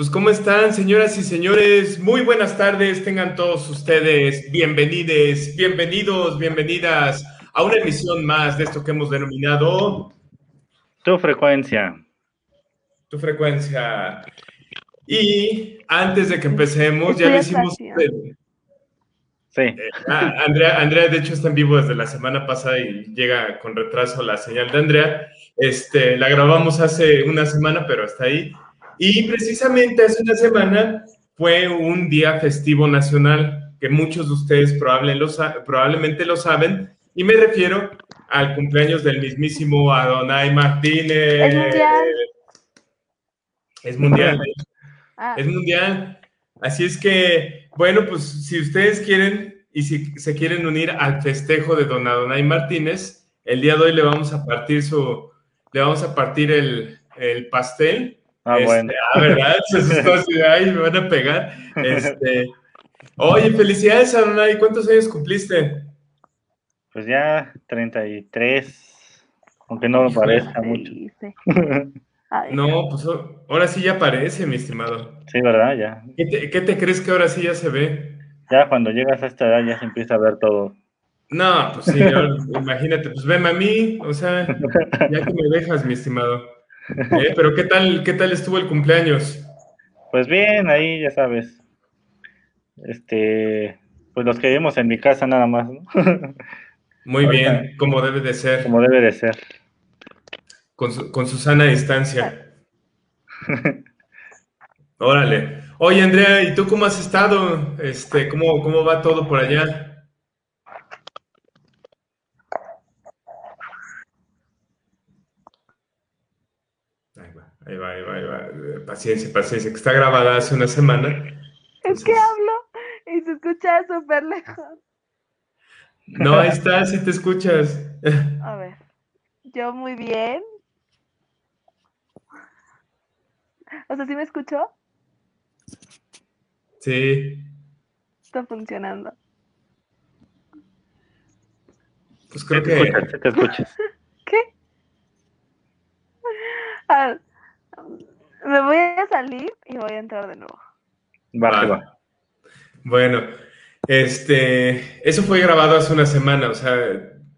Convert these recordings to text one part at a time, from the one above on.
Pues ¿cómo están, señoras y señores? Muy buenas tardes, tengan todos ustedes bienvenidos, bienvenidos, bienvenidas a una emisión más de esto que hemos denominado Tu frecuencia. Tu frecuencia. Y antes de que empecemos, ya lo hicimos. Sí. Eh, ah, Andrea, Andrea, de hecho, está en vivo desde la semana pasada y llega con retraso la señal de Andrea. Este, la grabamos hace una semana, pero hasta ahí. Y precisamente hace una semana fue un día festivo nacional, que muchos de ustedes probablemente lo saben, y me refiero al cumpleaños del mismísimo Adonai Martínez. Es mundial. Es mundial. Ah. Es mundial. Así es que, bueno, pues si ustedes quieren y si se quieren unir al festejo de Don Adonai Martínez, el día de hoy le vamos a partir su, le vamos a partir el, el pastel Ah, este, bueno. Ah, ¿verdad? Se asustó así, ay, me van a pegar. Este, oye, felicidades, Adonai. ¿Cuántos años cumpliste? Pues ya 33, aunque no me parezca mucho. no, pues ahora sí ya parece, mi estimado. Sí, ¿verdad? Ya. ¿Qué te, ¿Qué te, crees que ahora sí ya se ve? Ya cuando llegas a esta edad ya se empieza a ver todo. No, pues señor, imagínate, pues veme a mí, o sea, ya que me dejas, mi estimado. Eh, pero ¿qué tal, qué tal estuvo el cumpleaños? Pues bien, ahí ya sabes. Este, pues los que vivimos en mi casa nada más, ¿no? Muy Ahorita, bien, como debe de ser. Como debe de ser. Con su, con su sana distancia. Órale. Oye, Andrea, ¿y tú cómo has estado? Este, ¿cómo, cómo va todo por allá? Ahí va, ahí va, ahí va. Paciencia, paciencia, que está grabada hace una semana. Es que hablo y se escucha súper lejos. No, ahí está, sí te escuchas. A ver, yo muy bien. O sea, ¿sí me escucho? Sí. Está funcionando. Pues creo te que... Escuchas, te escuchas. ¿Qué? Ah, me voy a salir y voy a entrar de nuevo. Va, va. va. Bueno, este, eso fue grabado hace una semana, o sea,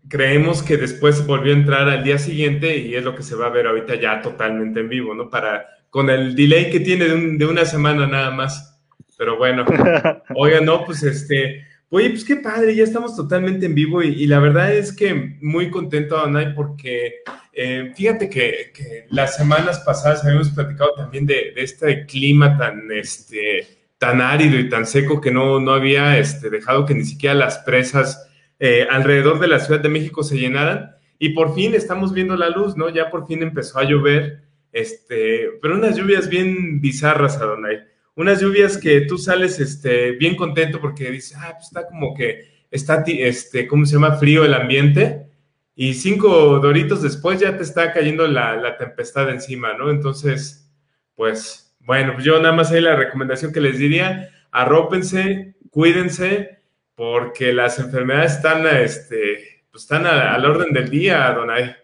creemos que después volvió a entrar al día siguiente y es lo que se va a ver ahorita ya totalmente en vivo, ¿no? Para, con el delay que tiene de, un, de una semana nada más. Pero bueno, oiga, no, pues este, oye, pues qué padre, ya estamos totalmente en vivo y, la verdad es que muy contento, Donay, porque eh, fíjate que, las semanas pasadas habíamos platicado también de, de, este clima tan, este, tan árido y tan seco que no, no había este, dejado que ni siquiera las presas eh, alrededor de la Ciudad de México se llenaran. Y por fin estamos viendo la luz, ¿no? Ya por fin empezó a llover, este, pero unas lluvias bien bizarras, Adonai. Unas lluvias que tú sales este, bien contento porque dices, ah, pues está como que está, este, ¿cómo se llama? Frío el ambiente y cinco doritos después ya te está cayendo la, la, tempestad encima, ¿no? Entonces, pues, bueno, pues yo nada más ahí la recomendación que les diría, arrópense, cuídense, porque las enfermedades están, este, pues están al orden del día, Donay.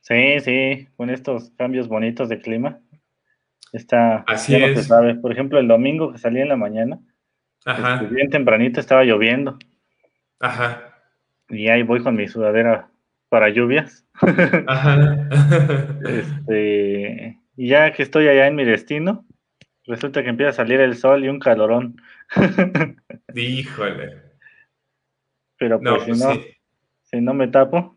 Sí, sí, con estos cambios bonitos de clima. Está, Así ya es. No se sabe. Por ejemplo, el domingo que salí en la mañana, Ajá. Este, bien tempranito estaba lloviendo. Ajá. Y ahí voy con mi sudadera para lluvias. Ajá. este, y ya que estoy allá en mi destino, resulta que empieza a salir el sol y un calorón. Híjole. Pero pues, No, si, pues no, sí. si no me tapo,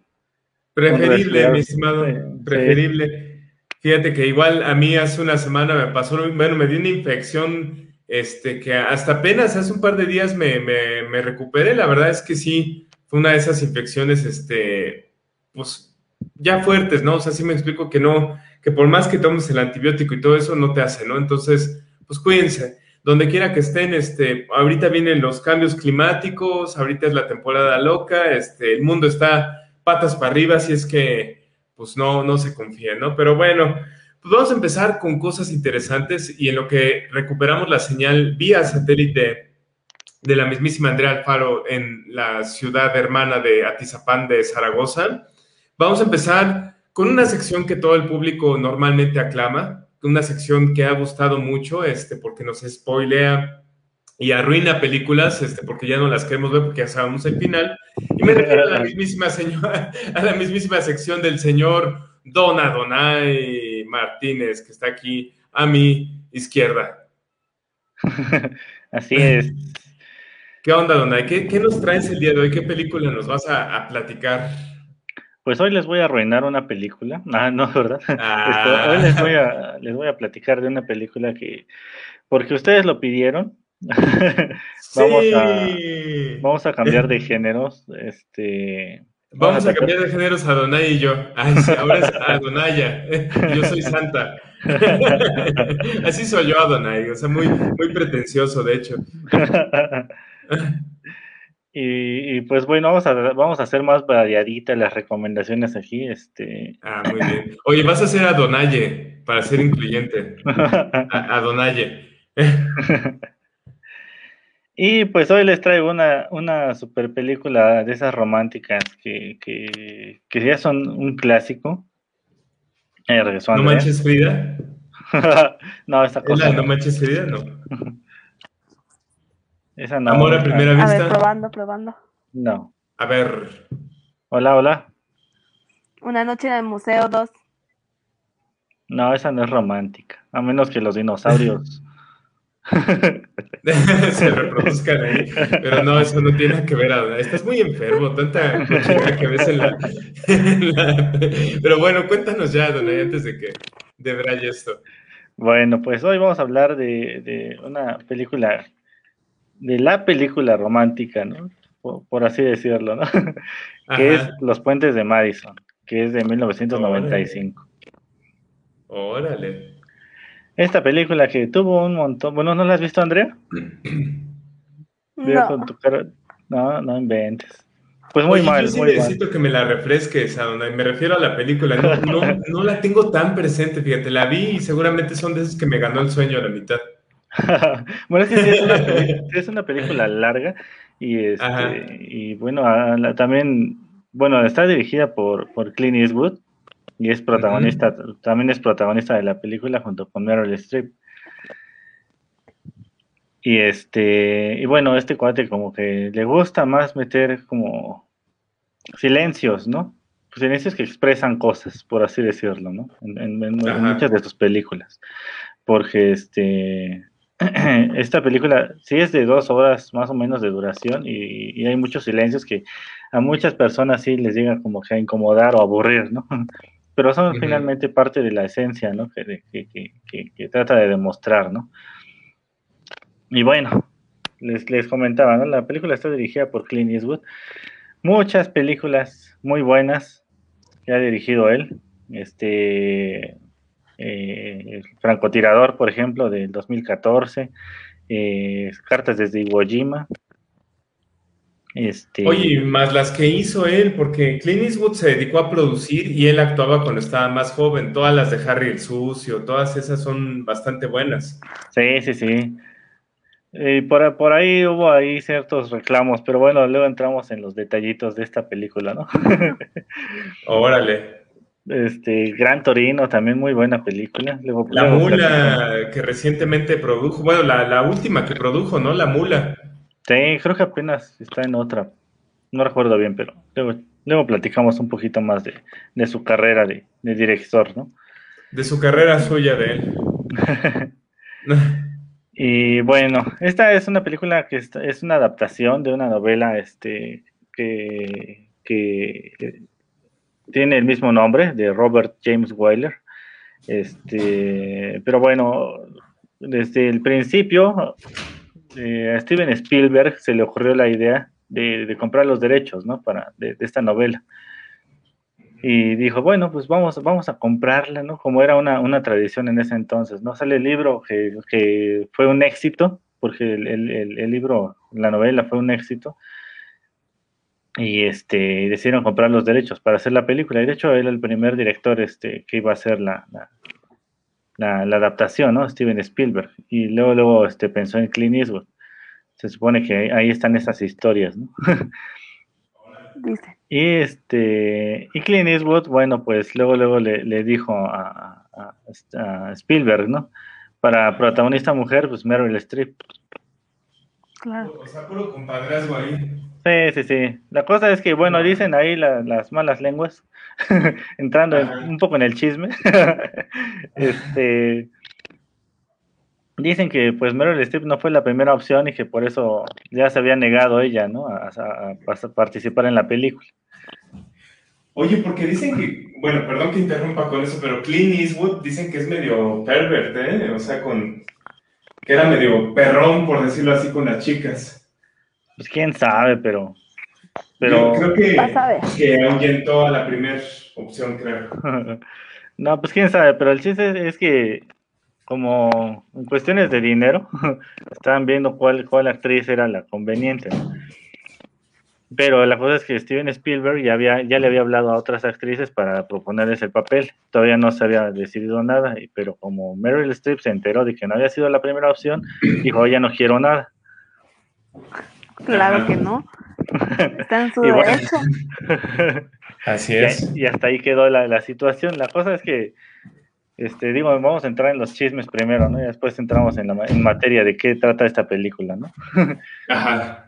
Preferible, resfriado. mi estimado, Sí, preferible. Fíjate que igual a mí hace una semana me pasó, bueno, me dio una infección, este, que hasta apenas hace un par de días me, me, me recuperé. La verdad es que sí, fue una de esas infecciones, este, pues, ya fuertes, ¿no? O sea, sí me explico que no, que por más que tomes el antibiótico y todo eso, no te hace, ¿no? Entonces, pues cuídense. Donde quiera que estén, este, ahorita vienen los cambios climáticos, ahorita es la temporada loca, este, el mundo está patas para arriba, así es que, pues no, no se confíen, ¿no? Pero bueno, pues vamos a empezar con cosas interesantes y en lo que recuperamos la señal vía satélite de la mismísima Andrea Alfaro en la ciudad hermana de Atizapán de Zaragoza, vamos a empezar con una sección que todo el público normalmente aclama, una sección que ha gustado mucho, este, porque nos spoilea y arruina películas, este, porque ya no las queremos ver porque ya sabemos el final. Y me refiero a la mismísima señora, a la mismísima sección del señor Don Adonai Martínez, que está aquí a mi izquierda. Así es. ¿Qué onda, Donai? ¿Qué, ¿Qué, nos traes el día de hoy? ¿Qué película nos vas a, a platicar? Pues hoy les voy a arruinar una película. Ah, no, ¿verdad? Ah. Hoy les voy, a, les voy a platicar de una película que, porque ustedes lo pidieron, vamos, sí. a, vamos a cambiar de géneros. Este, vamos, a, a cambiar de géneros a Donay y yo. Ay, sí, ahora es Adonaya. Yo soy Santa. Así soy yo, Adonai. O sea, muy, muy pretencioso, de hecho. Y, y, pues bueno, vamos a, vamos a hacer más variaditas las recomendaciones aquí. Este... Ah, muy bien. Oye, vas a hacer a Donaye para ser incluyente. A, a Donaye. Y pues hoy les traigo una, una super película de esas románticas que, que, que ya son un clásico. Eh, ¿No manches Frida? no, esta cosa. ¿No manches Frida? No. Esa no. Amor a primera A vista. ver, probando, probando. No. A ver. Hola, hola. Una noche en el museo 2. No, esa no es romántica. A menos que los dinosaurios se reproduzcan ahí. Pero no, eso no tiene que ver. Ahora. Estás muy enfermo, tanta cochina que ves en la, en la, Pero bueno, cuéntanos ya, Donay, antes de que debraye esto. Bueno, pues hoy vamos a hablar de, de una película de la película romántica, ¿no? Por, por así decirlo, ¿no? Ajá. que es Los Puentes de Madison, que es de 1995. Órale. Esta película que tuvo un montón, bueno, ¿no la has visto, Andrea? No. con tu cara- No, no inventes. Pues muy Oye, mal, yo sí muy mal. necesito que me la refresques, a donde me refiero a la película. No, no, no la tengo tan presente, fíjate. La vi y seguramente son de esos que me ganó el sueño a la mitad. bueno, es que sí es una, es una película larga y, este, y bueno, a- la- también, bueno, está dirigida por, por Clint Eastwood y es protagonista, también es protagonista de la película junto con Meryl Streep. Y este, y bueno, este cuate como que le gusta más meter como silencios, ¿no? Silencios que expresan cosas, por así decirlo, ¿no? En, en- en Ajá. muchas de sus películas. Porque este, esta película sí es de dos horas más o menos de duración y, y hay muchos silencios que a muchas personas sí les llega como que a incomodar o aburrir, ¿no? Pero son finalmente parte de la esencia, ¿no? Que, de- que, que- que- que trata de demostrar, ¿no? Y bueno, les, les comentaba, ¿no? La película está dirigida por Clint Eastwood. Muchas películas muy buenas que ha dirigido él. Este, eh, Francotirador, por ejemplo, del 2014. eh, Cartas desde Iwo Jima. Este, Oye, más las que hizo él, porque Clint Eastwood se dedicó a producir y él actuaba cuando estaba más joven. Todas las de Harry el Sucio, todas esas son bastante buenas. Sí, sí, sí. Y por, por ahí hubo ahí ciertos reclamos, pero bueno, luego entramos en los detallitos de esta película, ¿no? Órale. Este, Gran Torino, también muy buena película. Luego, La luego mula que recientemente produjo, bueno, la, la última que produjo, ¿no? La mula. Sí, creo que apenas está en otra. No recuerdo bien, pero luego, luego platicamos un poquito más de, de su carrera de, de director, ¿no? De su carrera suya de él. Y bueno, esta es una película que está- es una adaptación de una novela este, que, que tiene el mismo nombre, de Robert James Wyler. Este, pero bueno, desde el principio eh, a Steven Spielberg se le ocurrió la idea de, comprar los derechos ¿no? Para, de, de esta novela. y dijo, bueno, pues vamos, vamos a comprarla, ¿no? Como era una, una tradición en ese entonces, ¿no? Sale el libro que, fue un éxito, porque el, el, libro, la novela fue un éxito, y este, decidieron comprar los derechos para hacer la película, y de hecho él el primer director este, que iba a hacer la, la, la, la adaptación, ¿no? Steven Spielberg, y luego, luego este, pensó en Clint Eastwood. Se supone que ahí están esas historias, ¿no? Dice. Y este, y Clint Eastwood, bueno, pues luego, luego le, le dijo a, a, a, Spielberg, ¿no? Para protagonista mujer, pues Meryl Streep. Claro. O sea, puro compadrazgo ahí. Sí, sí, sí. La cosa es que, bueno, dicen ahí la, las malas lenguas, entrando en, un poco en el chisme. este, dicen que pues Meryl Streep no fue la primera opción y que por eso ya se había negado ella, ¿no? A, a, a participar en la película. Oye, porque dicen que, bueno, perdón que interrumpa con eso, pero Clint Eastwood dicen que es medio pervert, ¿eh? O sea, con que era medio perrón, por decirlo así, con las chicas. Pues quién sabe, pero... pero... Yo creo que, a ver. que ahuyentó a la primera opción, creo. no, pues quién sabe, pero el chiste es que como en cuestiones de dinero, estaban viendo cuál, cuál actriz era la conveniente. ¿no? Pero la cosa es que Steven Spielberg ya, había, ya le había hablado a otras actrices para proponerles el papel. Todavía no se había decidido nada, pero como Meryl Streep se enteró de que no había sido la primera opción, dijo, ya no quiero nada. Claro que no. Está en su Y bueno. derecho. Así es. y hasta ahí quedó la, la situación. La cosa es que, este, digo, vamos a entrar en los chismes primero, ¿no? Y después entramos en, la, en materia de qué trata esta película, ¿no? Ajá.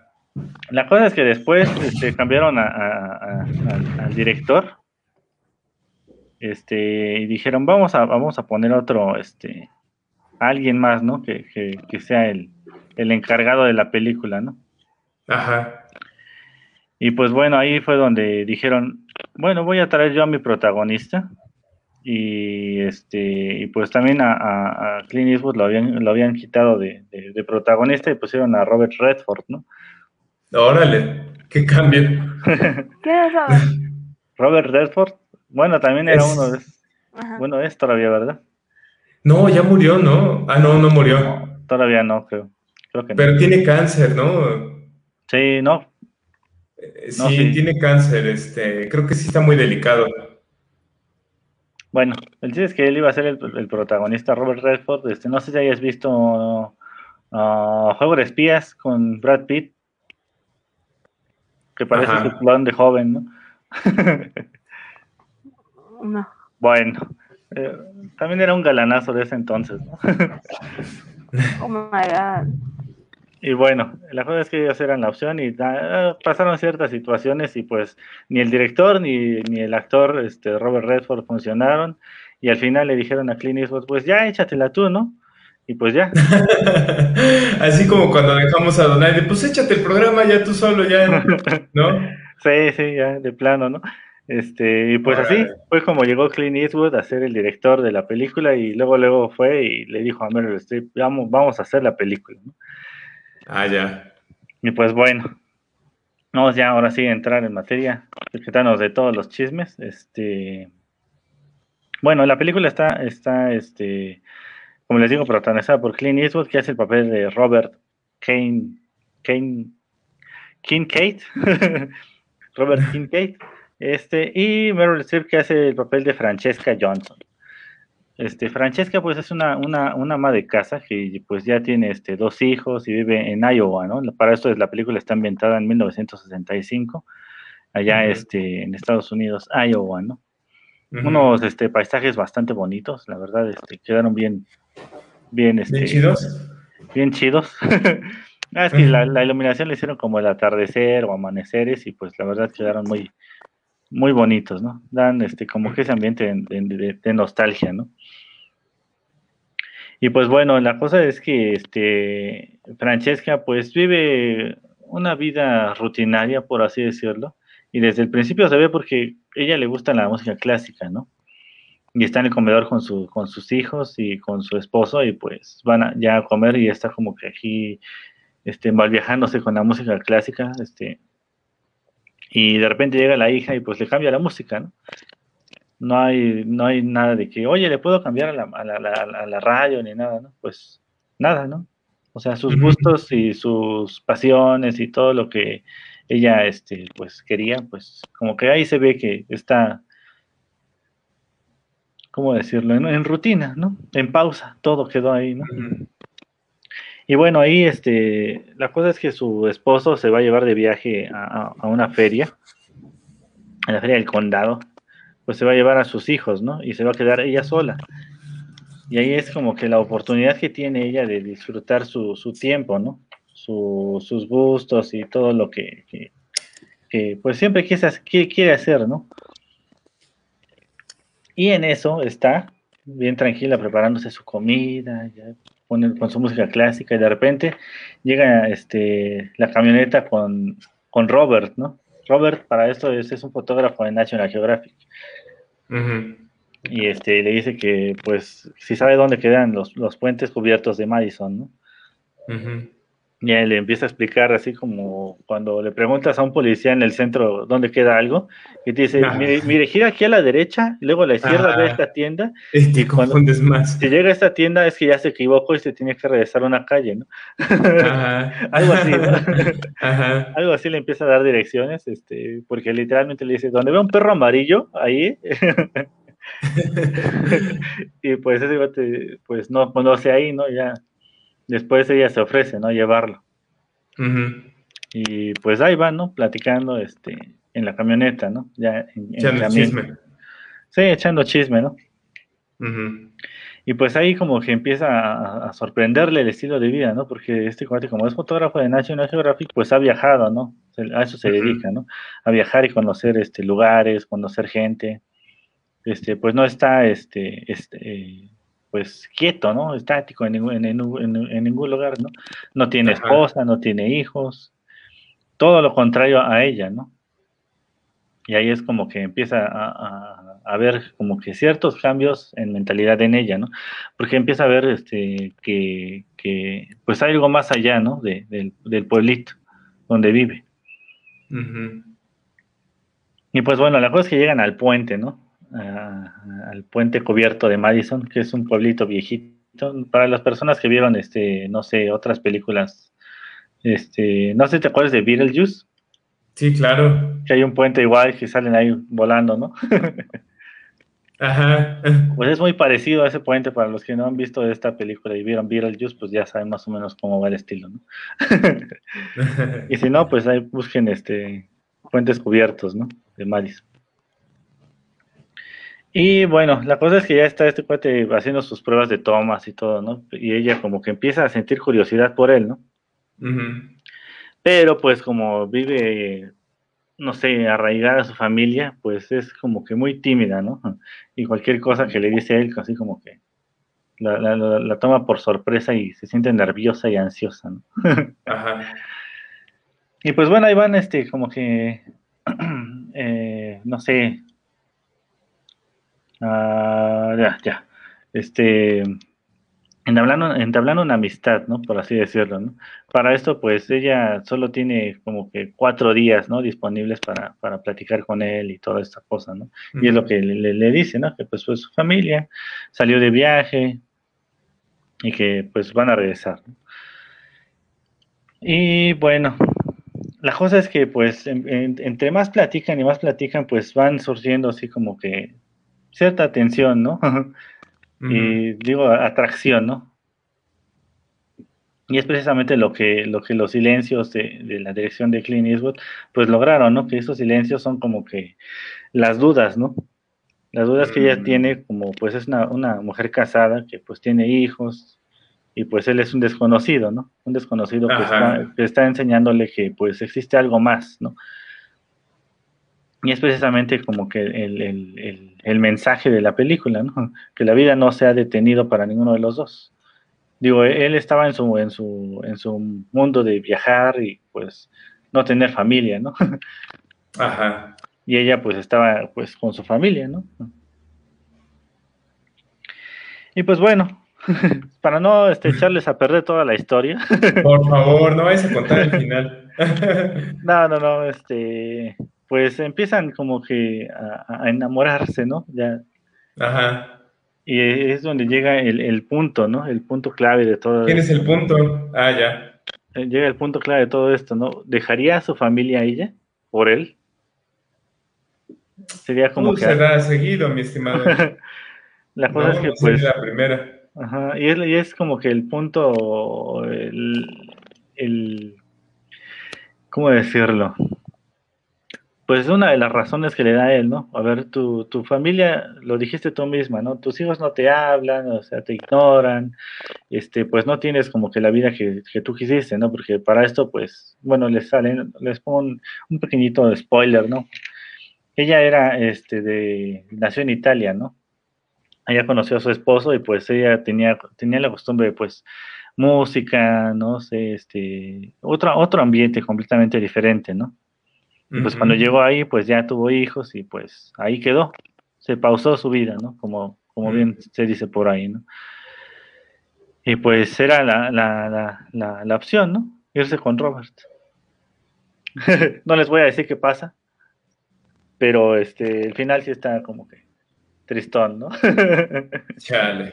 La cosa es que después este, cambiaron a- a- a- al, al director este, y dijeron, vamos a, vamos a poner otro, este, alguien más, ¿no? Que, que- que sea el, el encargado de la película, ¿no? Ajá. Y pues bueno, ahí fue donde dijeron, bueno, voy a traer yo a mi protagonista. Y este, y pues también a, a- a Clint Eastwood lo habían, lo habían quitado de, de- de protagonista y pusieron a Robert Redford, ¿no? Órale, qué cambio. ¿Quieres saber? Robert Redford, bueno, también era Es- uno de Ajá. bueno, es todavía, ¿verdad? No, ya murió, ¿no? Ah, no, no murió. Todavía no, creo. Creo que no. Pero tiene cáncer, ¿no? Sí, no, Eh, No, Sí, tiene cáncer, este, creo que sí está muy delicado. Bueno, el chiste es que él iba a ser el, el protagonista, Robert Redford. Este, no sé si hayas visto ah, Juego de Espías con Brad Pitt, que parece Ajá. su plan de joven, ¿no? No. Bueno, eh, también era un galanazo de ese entonces, ¿no? Oh my god. Y bueno, la cosa es que ellos eran la opción y ah, pasaron ciertas situaciones y pues ni el director ni, ni el actor este, Robert Redford funcionaron y al final le dijeron a Clint Eastwood, pues ya échatela tú, ¿no? Y pues ya, Así como cuando dejamos a Donaire, pues échate el programa ya tú solo, ya, ¿no? sí, sí, ya de plano, ¿no? Este, y pues así fue como llegó Clint Eastwood a ser el director de la película y luego luego fue y le dijo a Meryl Streep, vamos, vamos a hacer la película, ¿no? Ah, ya. Y pues bueno, vamos ya ahora sí a entrar en materia, quitarnos de todos los chismes. Este, bueno, la película está, está, este, como les digo, protagonizada por Clint Eastwood, que hace el papel de Robert Kane, Kane, Kincaid, Robert Kincaid, este, y Meryl Streep, que hace el papel de Francesca Johnson. Este, Francesca, pues, es una, una, una ama de casa que, pues, ya tiene este, dos hijos y vive en Iowa, ¿no? Para esto, la película está ambientada en 1965, allá, Ujú. este, en Estados Unidos, Iowa, ¿no? Unos, este, paisajes bastante bonitos, la verdad, este, quedaron bien, bien, este, ¿Bien chidos? bien chidos. Ah, es que la, la iluminación le hicieron como el atardecer o amaneceres y pues la verdad quedaron muy, muy bonitos, ¿no? Dan este como que ese ambiente de, de- de nostalgia, ¿no? Y pues bueno, la cosa es que este Francesca pues vive una vida rutinaria, por así decirlo, y desde el principio se ve porque ella le gusta la música clásica, ¿no? Y está en el comedor con, su, con sus hijos y con su esposo y pues van a, ya a comer y está como que aquí este, viajándose con la música clásica, este, y de repente llega la hija y pues le cambia la música, ¿no? No hay, no hay nada de que, oye, le puedo cambiar a la, a la, a la- radio ni nada, ¿no? Pues nada, ¿no? O sea, sus gustos y sus pasiones y todo lo que ella, este, pues quería, pues como que ahí se ve que está, ¿cómo decirlo? En, en rutina, ¿no? En pausa, todo quedó ahí, ¿no? Y bueno, ahí este, la cosa es que su esposo se va a llevar de viaje a, a- una feria, a la feria del condado, pues se va a llevar a sus hijos, ¿no? Y se va a quedar ella sola. Y ahí es como que la oportunidad que tiene ella de disfrutar su, su tiempo, ¿no? Su- sus gustos y todo lo que, que- pues siempre quiere, quiere hacer, ¿no? Y en eso está bien tranquila preparándose su comida, ya con su música clásica y de repente llega este, la camioneta con, con Robert, ¿no? Robert para esto es, es un fotógrafo de National Geographic y este le dice que pues si sabe dónde quedan los, los puentes cubiertos de Madison, ¿no? Y él le empieza a explicar así como cuando le preguntas a un policía en el centro dónde queda algo, y te dice, mire, mire, gira aquí a la derecha, y luego a la izquierda Ah. ve esta tienda, Y te Y cuando- confundes más. si llega a esta tienda es que ya se equivocó y se tiene que regresar a una calle, ¿no? Ajá. Algo así, ¿no? Ajá. Algo así le empieza a dar direcciones, este, porque literalmente le dice, donde ve un perro amarillo, ahí, y pues ese pues no conoce ahí, ¿no? Ya, después ella se ofrece, ¿no? Llevarlo. Y pues ahí van, ¿no? Platicando, este, en la camioneta, ¿no? Ya en, Echando chisme. Sí, echando chisme, ¿no? Y pues ahí como que empieza a, a sorprenderle el estilo de vida, ¿no? Porque este cuate, como es fotógrafo de National Geographic, pues ha viajado, ¿no? A eso se dedica, ¿no? A viajar y conocer este, lugares, conocer gente. Este, pues no está, este, este, eh, pues quieto, ¿no? Estático en ningún, en, ningún- en- en ningún lugar, ¿no? No tiene Ajá. esposa, no tiene hijos. Todo lo contrario a ella, ¿no? Y ahí es como que empieza a, a- a ver como que ciertos cambios en mentalidad en ella, ¿no? Porque empieza a ver este, que, que pues hay algo más allá, ¿no? De- del, del pueblito donde vive. Y pues bueno, la cosa es que llegan al puente, ¿no? A- al puente cubierto de Madison, que es un pueblito viejito. Para las personas que vieron, este, no sé, otras películas, este, no sé, ¿te acuerdas de Beetlejuice? Sí, claro. Que hay un puente igual que salen ahí volando, ¿no? Ajá. Pues es muy parecido a ese puente para los que no han visto esta película y vieron Beetlejuice, pues ya saben más o menos cómo va el estilo, ¿no? Y si no, pues ahí busquen este puentes cubiertos, ¿no? De Madison. Y bueno, la cosa es que ya está este cuate haciendo sus pruebas de tomas y todo, ¿no? Y ella como que empieza a sentir curiosidad por él, ¿no? Pero pues como vive, no sé, arraigada a su familia, pues es como que muy tímida, ¿no? Y cualquier cosa que le dice a él, así como que la, la- la- la toma por sorpresa y se siente nerviosa y ansiosa, ¿no? Ajá. Y pues bueno, ahí van, este, como que, eh, no sé, ah, ya, ya, este, entablando, entablando una amistad, ¿no? Por así decirlo, ¿no? Para esto, pues ella solo tiene como que cuatro días, ¿no? Disponibles para, para platicar con él y toda esta cosa, ¿no? Y es lo que le, le- le dice, ¿no? Que pues fue su familia, salió de viaje y que pues van a regresar. ¿no? Y bueno, la cosa es que pues en- en- entre más platican y más platican, pues van surgiendo así como que cierta tensión, ¿no? Y digo atracción, ¿no? Y es precisamente lo que, lo que los silencios de, de la dirección de Clint Eastwood pues lograron, ¿no? Que esos silencios son como que las dudas, ¿no? Las dudas que ella Mm. tiene como pues es una, una mujer casada que pues tiene hijos y pues él es un desconocido, ¿no? Un desconocido que está, que está enseñándole que pues existe algo más, ¿no? Y es precisamente como que el, el- el- el mensaje de la película, ¿no? Que la vida no se ha detenido para ninguno de los dos. Digo, él estaba en su, en su, en su mundo de viajar y pues no tener familia, ¿no? Ajá. Y ella pues estaba pues con su familia, ¿no? Y pues bueno, para no este, echarles a perder toda la historia, Por favor, no vayas a contar el final. no, no, no, este, pues empiezan como que a, a enamorarse, ¿no? Ya, Ajá. y es donde llega el, el punto, ¿no? El punto clave de todo. ¿Quién es el punto? Ah, ya. eh, Llega el punto clave de todo esto, ¿no? ¿Dejaría a su familia a ella por él? Sería como que... se da seguido, mi estimado. La cosa No, es que no pues... la primera. Ajá, y es, y es como que el punto, el, el- ¿cómo decirlo? Pues una de las razones que le da a él, ¿no? A ver, tu, tu familia, lo dijiste tú misma, ¿no? Tus hijos no te hablan, o sea, te ignoran, este, pues no tienes como que la vida que, que tú quisiste, ¿no? Porque para esto, pues, bueno, les salen, les pongo un, un pequeñito spoiler, ¿no? Ella era, este, de, nació en Italia, ¿no? ella conoció a su esposo y pues ella tenía, tenía la costumbre de pues música, no sé, este, otro, otro ambiente completamente diferente, ¿no? Pues cuando llegó ahí, pues ya tuvo hijos y pues ahí quedó, se pausó su vida, ¿no? Como, como bien se dice por ahí, ¿no? Y pues era la, la, la, la, la opción, ¿no? Irse con Robert. no les voy a decir qué pasa, pero este, el final sí está como que tristón, ¿no? Chale.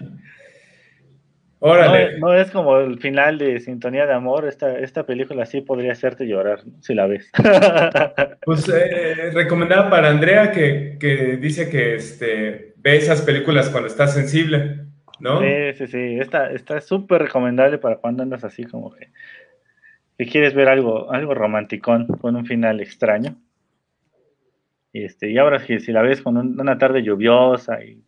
No, Órale. no es como el final de Sintonía de Amor, esta, esta película sí podría hacerte llorar, si la ves. Pues eh, recomendada para Andrea que, que dice que este, ve esas películas cuando está sensible, ¿no? Sí, sí, sí, esta está súper recomendable para cuando andas así como que, que quieres ver algo, algo romanticón con un final extraño. Y, este, y ahora que si la ves con un- una tarde lluviosa y,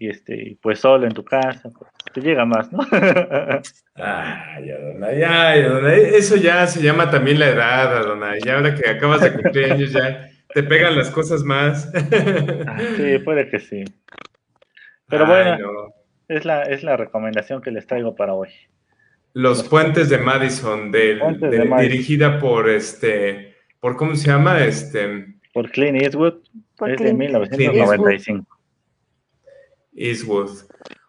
y este, y pues solo en tu casa, pues te llega más, ¿no? Ay, Adonai, ay, Adonai. Eso ya se llama también la edad, Adonai. Ya ahora que acabas de cumplir años, ya te pegan las cosas más. Ah, sí, puede que sí. Pero Ay, bueno. no. Es la, es la recomendación que les traigo para hoy. Los Puentes de Madison, del- Puentes de- de Madison. dirigida por este, por cómo se llama, este, Por Clint Eastwood, Por es de Clint. 1995. Eastwood.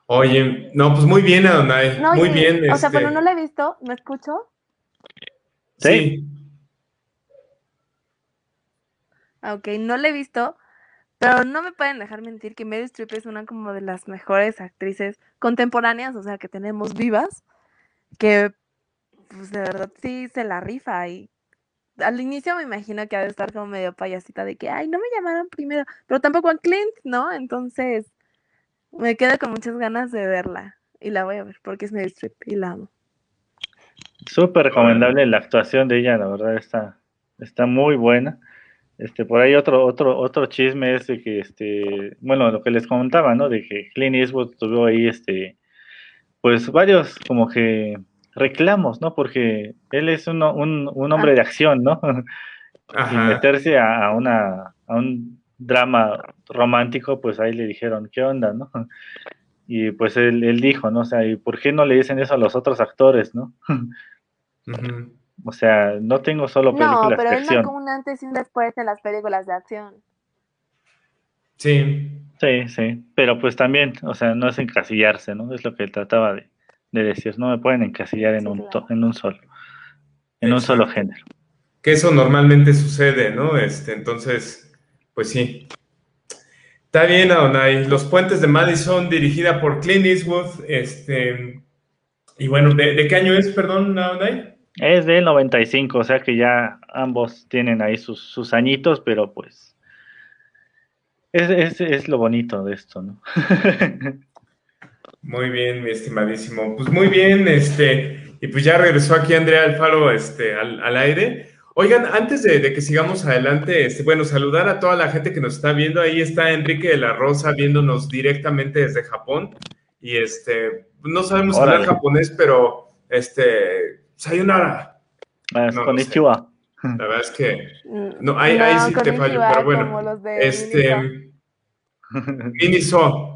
Oye, no, pues muy bien, Adonai, No, muy y- bien. O sea, este, pero no la he visto, ¿me escucho? sí. Ah, Ok, no la he visto, pero no me pueden dejar mentir que Meryl Streep es una como de las mejores actrices contemporáneas, o sea, que tenemos vivas, que pues de verdad sí se la rifa y al inicio me imagino que ha de estar como medio payasita de que, ay, no me llamaron primero, pero tampoco a Clint, ¿no? Entonces me quedo con muchas ganas de verla y la voy a ver porque es Meryl Streep y la amo. Súper recomendable la actuación de ella, la verdad está, está muy buena. Este, por ahí otro, otro, otro chisme es de que este, bueno, lo que les comentaba, ¿no? De que Clint Eastwood tuvo ahí este, pues varios como que reclamos, ¿no? Porque él es uno- un, un hombre Ah. de acción, ¿no? y Ajá. meterse a, a una, a un drama romántico, pues ahí le dijeron, ¿qué onda, no? Y pues él, él dijo, ¿no? O sea, ¿y por qué no le dicen eso a los otros actores, no? O sea, no tengo solo No, películas pero de él acción. marcó un antes y un después en las películas de acción. Sí. Sí, sí, pero pues también, o sea, no es encasillarse, ¿no? Es lo que él trataba de, de decir, no me pueden encasillar en Sí, un, claro. to- en un solo, en un solo género. que eso normalmente sucede, ¿no? Este, entonces, pues sí. Está bien, Adonai. Los Puentes de Madison, dirigida por Clint Eastwood. Este, y bueno, ¿de, de qué año es, perdón, Adonai? Es del 95, o sea que ya ambos tienen ahí sus, sus añitos, pero pues es, es, es lo bonito de esto, ¿no? Muy bien, mi estimadísimo. Pues muy bien, este, y pues ya regresó aquí Andrea Alfaro, este, al, al aire. Oigan, antes de, de que sigamos adelante, este, bueno, saludar a toda la gente que nos está viendo. Ahí está Enrique de la Rosa viéndonos directamente desde Japón. Y este, no sabemos hablar Órale. japonés, pero este, sayonara. Ah, No, no. La verdad es que Mm, no, ahí, ahí sí te fallo, pero bueno. como los de Este, Miniso.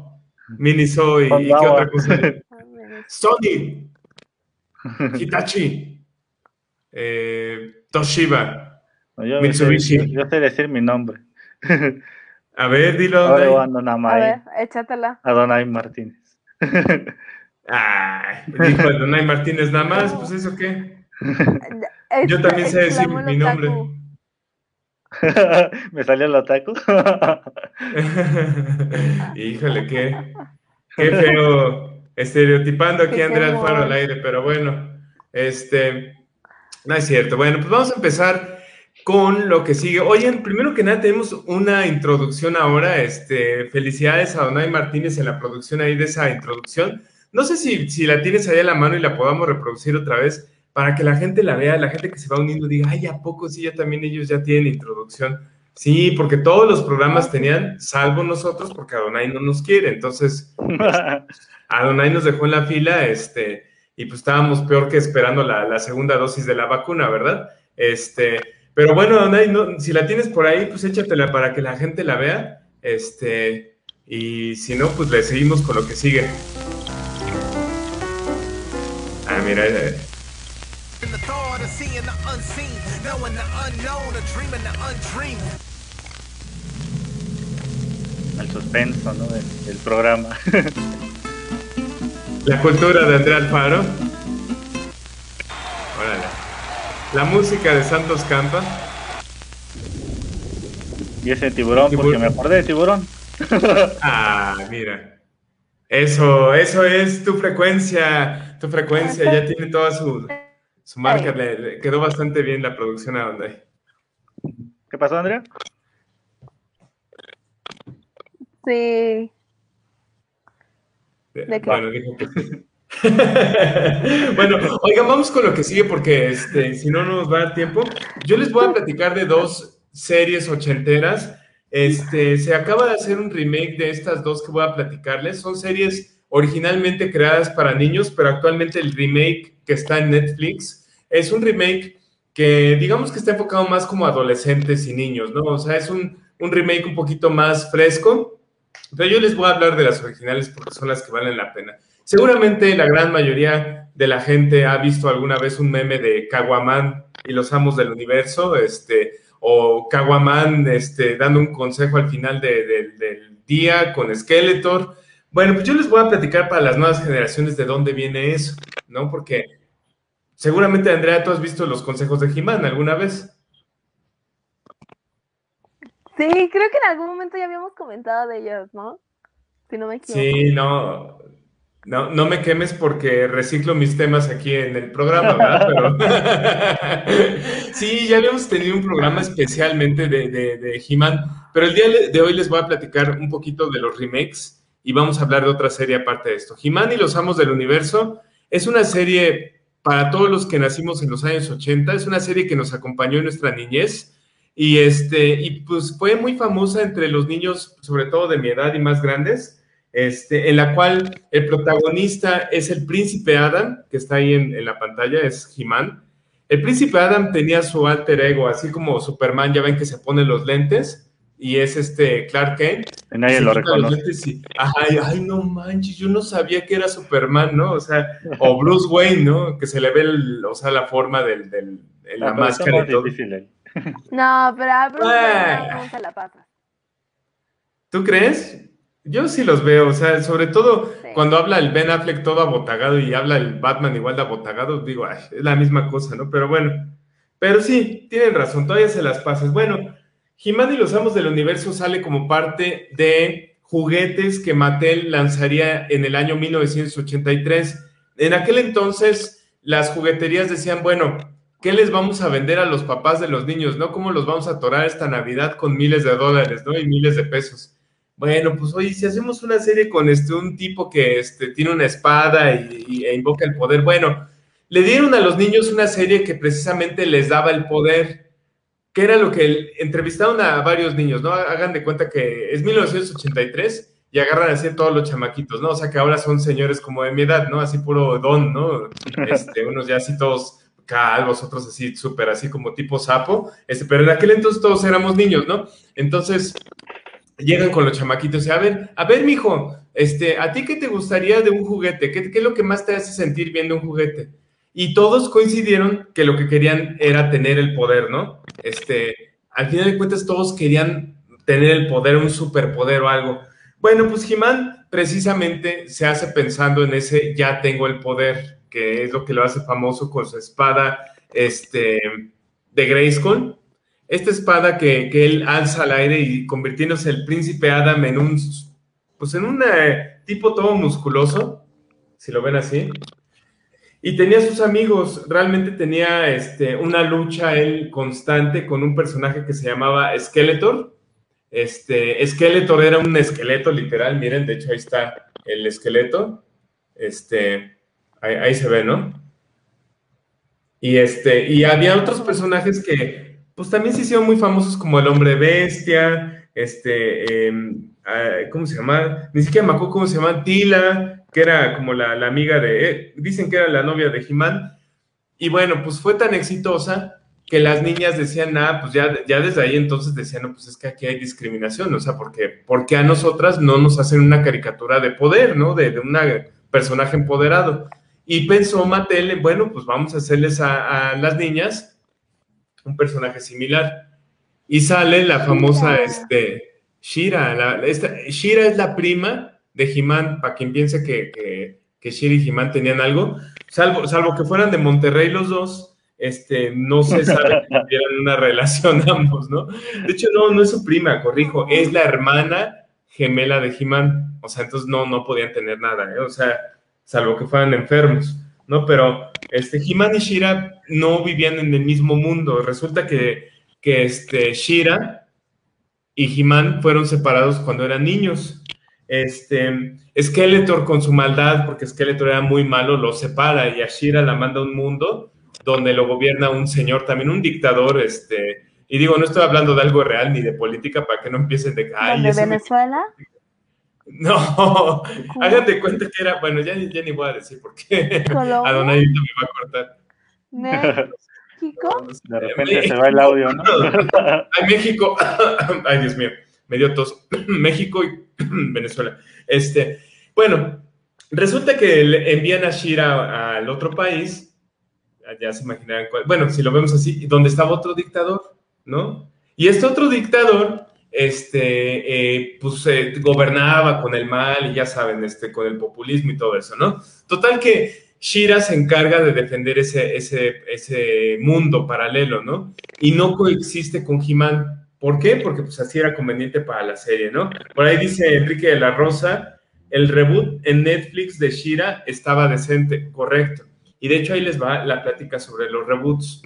Miniso, y, y qué otra cosa. Ah. Sony, Hitachi, eh, Toshiba. No, yo, Mitsubishi. Yo, yo sé decir mi nombre. A ver, dilo. Ahora A ver, échatela. Adonai Martínez. Ay, dijo Adonai Martínez nada más, pues eso qué. Yo también sé decir Exclamó el mi nombre. Me salió el otaku. Híjole, qué, qué feo. Estereotipando aquí Andrea Alfaro al aire, pero bueno, este, no es cierto. Bueno, pues vamos a empezar con lo que sigue. Oye, primero que nada tenemos una introducción ahora. Este, felicidades a Donay Martínez en la producción ahí de esa introducción. No sé si, si la tienes ahí a la mano y la podamos reproducir otra vez para que la gente la vea, la gente que se va uniendo diga, ay, ¿a poco sí ya también ellos ya tienen introducción? Sí, porque todos los programas tenían, salvo nosotros, porque Adonai no nos quiere. Entonces, Adonai nos dejó en la fila, este, y pues estábamos peor que esperando la, la segunda dosis de la vacuna, ¿verdad? Este, pero bueno, no, si la tienes por ahí, pues échatela para que la gente la vea. Este, y si no, pues le seguimos con lo que sigue. Ah, mira, eh, dreaming the undreamed. El suspenso, ¿no? Del, del programa. la cultura de Andrea Alfaro. Órale. La música de Santos Campa. Y ese tiburón, porque Tiburón. me acordé de tiburón. Ah, mira. Eso, eso es tu frecuencia. Tu frecuencia ya tiene toda su, su marca. Le, le quedó bastante bien la producción a donde. ¿Qué pasó, Andrea? Sí. ¿De qué? Bueno, bueno, oigan, vamos con lo que sigue porque este, si no nos va a dar tiempo. Yo les voy a platicar de dos series ochenteras. Este, se acaba de hacer un remake de estas dos que voy a platicarles. Son series originalmente creadas para niños, pero actualmente el remake que está en Netflix es un remake que digamos que está enfocado más como adolescentes y niños, ¿no? O sea, es un, un remake un poquito más fresco, pero yo les voy a hablar de las originales porque son las que valen la pena. Seguramente la gran mayoría de la gente ha visto alguna vez un meme de Caguaman y los amos del universo, este, o Caguaman este, dando un consejo al final de- de- del día con Skeletor. Bueno, pues yo les voy a platicar para las nuevas generaciones de dónde viene eso, ¿no? Porque seguramente, Andrea, tú has visto los consejos de He-Man alguna vez. Sí, creo que en algún momento ya habíamos comentado de ellos, ¿no? Si no me equivoco. Sí, no, no, no me quemes porque reciclo mis temas aquí en el programa, ¿verdad? Pero sí, ya habíamos tenido un programa especialmente de, de, de He-Man, pero el día de hoy les voy a platicar un poquito de los remakes y vamos a hablar de otra serie aparte de esto. He-Man y los Amos del Universo es una serie para todos los que nacimos en los años 80, es una serie que nos acompañó en nuestra niñez. Y, este, y pues fue muy famosa entre los niños, sobre todo de mi edad y más grandes, este, en la cual el protagonista es el príncipe Adam, que está ahí en, en la pantalla, es He-Man. El príncipe Adam tenía su alter ego, así como Superman, ya ven que se pone los lentes, y es este Clark Kent. Y nadie lo reconoce. y, ay, ay, no manches, yo no sabía que era Superman, ¿no? O sea, o Bruce Wayne, ¿no? Que se le ve, el- o sea, la forma del, del- la está máscara difícil. No, pero a Bruce se la pasa. ¿Tú crees? Yo sí los veo, o sea, sobre todo Sí. cuando habla el Ben Affleck todo abotagado y habla el Batman igual de abotagado, digo, ay, es la misma cosa, ¿no? Pero bueno, pero sí, tienen razón, todavía se las pasas. Bueno, He-Man y los Amos del Universo sale como parte de juguetes que Mattel lanzaría en el año 1983. En aquel entonces, las jugueterías decían, bueno, ¿qué les vamos a vender a los papás de los niños, no? ¿Cómo los vamos a atorar esta Navidad con miles de dólares, ¿no? Y miles de pesos. Bueno, pues oye, si hacemos una serie con este, un tipo que este, tiene una espada y, y- e invoca el poder, bueno, le dieron a los niños una serie que precisamente les daba el poder, que era lo que el- entrevistaron a varios niños, ¿no? Hagan de cuenta que es 1983 y agarran así a todos los chamaquitos, ¿no? O sea que ahora son señores como de mi edad, ¿no? Así puro don, ¿no? Este, unos ya así todos calvos, otros así súper así como tipo sapo, este, pero en aquel entonces todos éramos niños, ¿no? Entonces llegan con los chamaquitos y a ver, a ver, mijo, este, ¿a ti qué te gustaría de un juguete? ¿Qué, qué es lo que más te hace sentir viendo un juguete? Y todos coincidieron que lo que querían era tener el poder, ¿no? Este, al final de cuentas todos querían tener el poder, un superpoder o algo. Bueno, pues He-Man precisamente se hace pensando en ese ya tengo el poder, que es lo que lo hace famoso con su espada este, de Grayskull. esta espada que, que él alza al aire y convirtiéndose el príncipe Adam en un, pues en un eh, tipo todo musculoso, si lo ven así. Y tenía sus amigos, realmente tenía este, una lucha él constante con un personaje que se llamaba Skeletor. Este, Skeletor era un esqueleto literal, miren, de hecho ahí está el esqueleto. Este, ahí, se ve, ¿no? Y este, y había otros personajes que, pues también se hicieron muy famosos como el hombre bestia, este, em, ah, ¿cómo se llama? Ni siquiera me acuerdo cómo se llama, Tila, que era como la, la amiga de, eh, dicen que era la novia de Jimán. Y bueno, pues fue tan exitosa que las niñas decían, nada, pues ya, ya desde ahí entonces decían, no, pues es que aquí hay discriminación, o sea, porque, porque a nosotras no nos hacen una caricatura de poder, ¿no? De un personaje empoderado. Y pensó Mattel, en, bueno, pues vamos a hacerles a, a las niñas un personaje similar. Y sale la famosa, Shira. este, Shira. La, esta, Shira es la prima de He-Man, para quien piense que, que, que Shira y He-Man tenían algo, salvo, salvo que fueran de Monterrey los dos, este, no se sabe que tuvieran una relación ambos, ¿no? De hecho, no, no es su prima, corrijo, es la hermana gemela de He-Man, o sea, entonces no, no podían tener nada, ¿eh? o sea, salvo que fueran enfermos, ¿no? Pero este, He-Man y Shira no vivían en el mismo mundo, resulta que, que este, Shira y He-Man fueron separados cuando eran niños. Este, Skeletor con su maldad, porque Skeletor era muy malo, lo separa y a Shira la manda a un mundo donde lo gobierna un señor, también un dictador, este, y digo, no estoy hablando de algo real ni de política para que no empiecen de ay, ¿De me- Venezuela? No, hagan de cuenta que era, bueno, ya, ni- ya ni voy a decir por qué. A Donadito me va a cortar. México. De repente se va el audio, ¿no? Ay, México. Ay, Dios mío, me dio tos. México y Venezuela. Este, bueno, resulta que le envían a Shira al otro país. Ya se imaginarán cuál. Bueno, si lo vemos así, donde estaba otro dictador, ¿no? Y este otro dictador, este, eh, pues eh, gobernaba con el mal y ya saben, este, con el populismo y todo eso, ¿no? Total que Shira se encarga de defender ese, ese, ese mundo paralelo, ¿no? Y no coexiste con He-Man. ¿Por qué? Porque pues así era conveniente para la serie, ¿no? Por ahí dice Enrique de la Rosa, el reboot en Netflix de Shira estaba decente, correcto. Y de hecho ahí les va la plática sobre los reboots.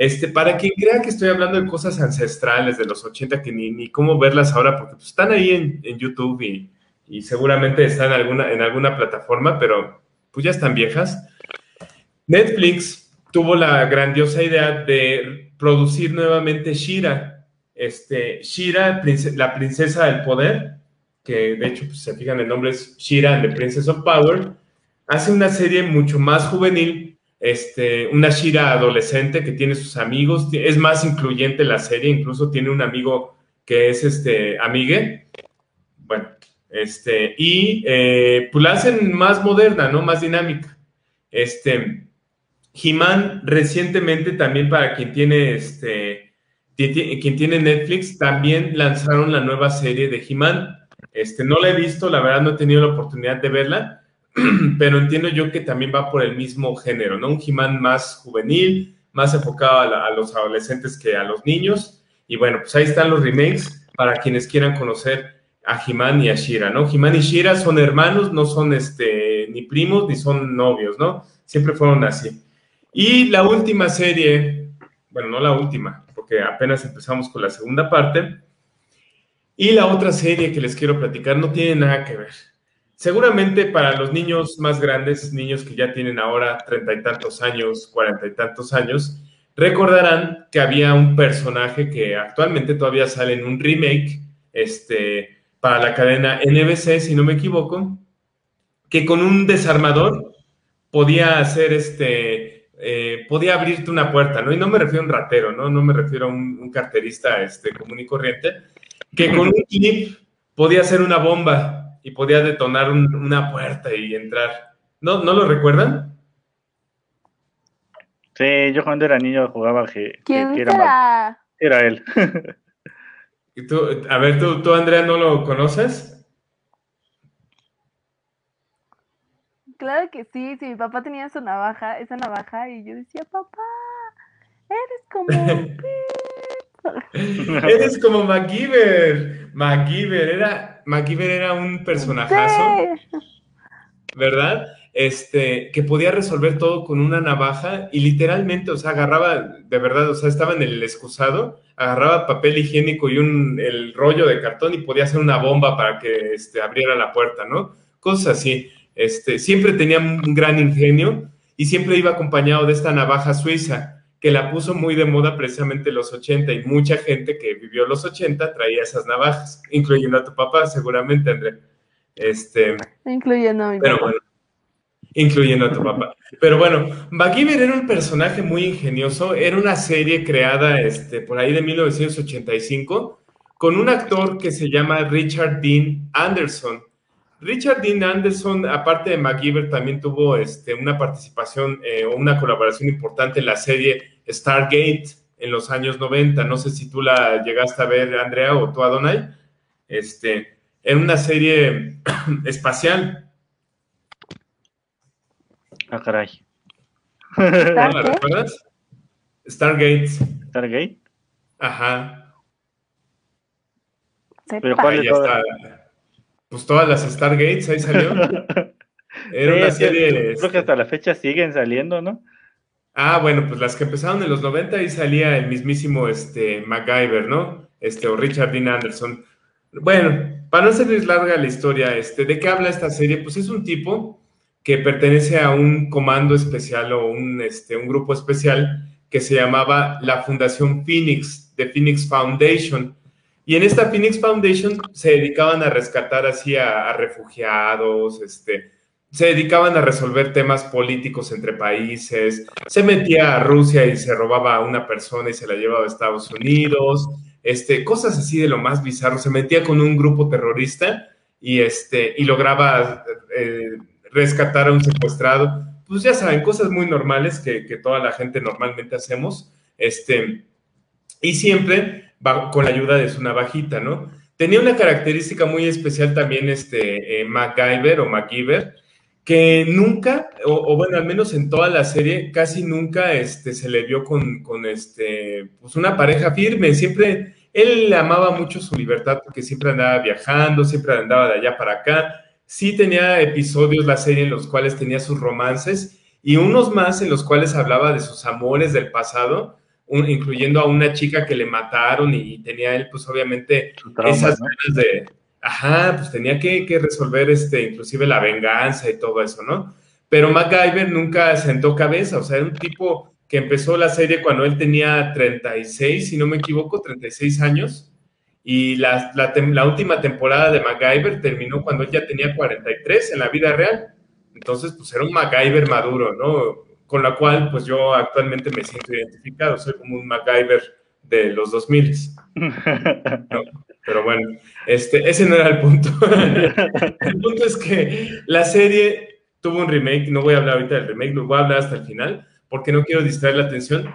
Este, para quien crea que estoy hablando de cosas ancestrales de los 80, que ni, ni cómo verlas ahora, porque pues, están ahí en, YouTube y, seguramente están en alguna, en alguna plataforma, pero pues ya están viejas. Netflix tuvo la grandiosa idea de producir nuevamente Shira. Este, Shira, la princesa del poder, que de hecho, pues, se fijan, el nombre es Shira and the Princess of Power, hace una serie mucho más juvenil, este, una Shira adolescente que tiene sus amigos, es más incluyente la serie, incluso tiene un amigo que es este, amigue. Bueno, este, y eh, pues la hacen más moderna, ¿no? Más dinámica. Este, He-Man recientemente también para quien tiene este, quien tiene Netflix, también lanzaron la nueva serie de He-Man. Este, no la he visto, la verdad no he tenido la oportunidad de verla, pero entiendo yo que también va por el mismo género, ¿no? Un He-Man más juvenil, más enfocado a, los adolescentes que a los niños. Y bueno, pues ahí están los remakes para quienes quieran conocer a He-Man y a Shira, ¿no? He-Man y Shira son hermanos, no son este, ni primos ni son novios, ¿no? Siempre fueron así. Y la última serie, bueno, no la última, porque apenas empezamos con la segunda parte. Y la otra serie que les quiero platicar no tiene nada que ver. Seguramente para los niños más grandes, niños que ya tienen ahora treinta y tantos años, cuarenta y tantos años, recordarán que había un personaje que actualmente todavía sale en un remake este, para la cadena NBC, si no me equivoco, que con un desarmador podía hacer este, eh, podía abrirte una puerta, ¿no? Y no me refiero a un ratero, ¿no? No me refiero a un, un carterista este, común y corriente, que con un clip podía hacer una bomba y podía detonar un- una puerta y entrar. ¿No, ¿No lo recuerdan? Sí, yo cuando era niño jugaba que, ¿Quién que era, mal- era él. Y tú, a ver, tú, tú, Andrea, ¿no lo conoces? Claro que sí, si mi papá tenía su navaja, esa navaja, y yo decía, papá, eres como Pip". Eres como MacGyver. MacGyver era, MacGyver era un personajazo. ¿verdad? Este, que podía resolver todo con una navaja y literalmente, o sea, agarraba, de verdad, o sea, estaba en el excusado, agarraba papel higiénico y un, el rollo de cartón y podía hacer una bomba para que este, abriera la puerta, ¿no? Cosas así. Este, siempre tenía un gran ingenio y siempre iba acompañado de esta navaja suiza, que la puso muy de moda precisamente en los 80 y mucha gente que vivió los 80 traía esas navajas, incluyendo a tu papá, seguramente, André. Este, Incluyendo a mi pero papá. bueno, incluyendo a tu papá. Pero bueno, MacGyver era un personaje muy ingenioso, era una serie creada este, por ahí de 1985 con un actor que se llama Richard Dean Anderson. Richard Dean Anderson, aparte de MacGyver, también tuvo este, una participación eh, o una colaboración importante en la serie Stargate en los años 90. No sé si tú la llegaste a ver, Andrea, o tú, Adonai. Este, era una serie espacial. Ah, caray. ¿No la recuerdas? Stargate. ¿Stargate? Ajá. Pero ¿cuál Ahí de ya todas? está. Pues todas las Stargates, ahí salió. Era una Sí, serie. Creo que este, hasta la fecha siguen saliendo, ¿no? Ah, bueno, pues las que empezaron en los 90 ahí salía el mismísimo este, MacGyver, ¿no? Este, o Richard Dean Anderson. Bueno, para no hacerles larga la historia, este, ¿de qué habla esta serie? Pues es un tipo que pertenece a un comando especial o un, este, un grupo especial que se llamaba la Fundación Phoenix, de Phoenix Foundation. Y en esta Phoenix Foundation se dedicaban a rescatar así a, refugiados, este, se dedicaban a resolver temas políticos entre países, se metía a Rusia y se robaba a una persona y se la llevaba a Estados Unidos, este, cosas así de lo más bizarro, se metía con un grupo terrorista y, este, y lograba eh, rescatar a un secuestrado, pues ya saben, cosas muy normales que, que toda la gente normalmente hacemos, este, y siempre con la ayuda de su navajita, ¿no? Tenía una característica muy especial también este eh, MacGyver o MacGyver, que nunca, o, o, bueno, al menos en toda la serie, casi nunca este, se le vio con, con este, pues una pareja firme. Siempre, él amaba mucho su libertad porque siempre andaba viajando, siempre andaba de allá para acá. Sí tenía episodios la serie en los cuales tenía sus romances y unos más en los cuales hablaba de sus amores del pasado, un, incluyendo a una chica que le mataron y tenía él, pues obviamente, Trauma, esas ¿no? ganas de, Ajá, pues tenía que, que, resolver este, inclusive la venganza y todo eso, ¿no? Pero MacGyver nunca sentó cabeza, o sea, era un tipo que empezó la serie cuando él tenía 36, si no me equivoco, 36 años, y la, la, la última temporada de MacGyver terminó cuando él ya tenía 43 en la vida real. Entonces, pues era un MacGyver maduro, ¿no? Con la cual, pues yo actualmente me siento identificado, soy como un MacGyver de los 2000. ¿no? Pero bueno, este, ese no era el punto. el punto es que la serie tuvo un remake, no voy a hablar ahorita del remake, no voy a hablar hasta el final, porque no quiero distraer la atención.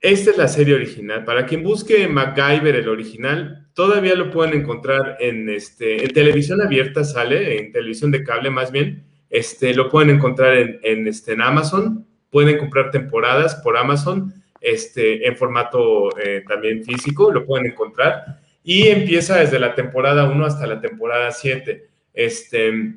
Esta es la serie original. Para quien busque MacGyver, el original, todavía lo pueden encontrar en, este, en televisión abierta, sale, en televisión de cable más bien. Este, lo pueden encontrar en, en, este, en Amazon, pueden comprar temporadas por Amazon, este, en formato eh, también físico, lo pueden encontrar y empieza desde la temporada 1 hasta la temporada 7. Este,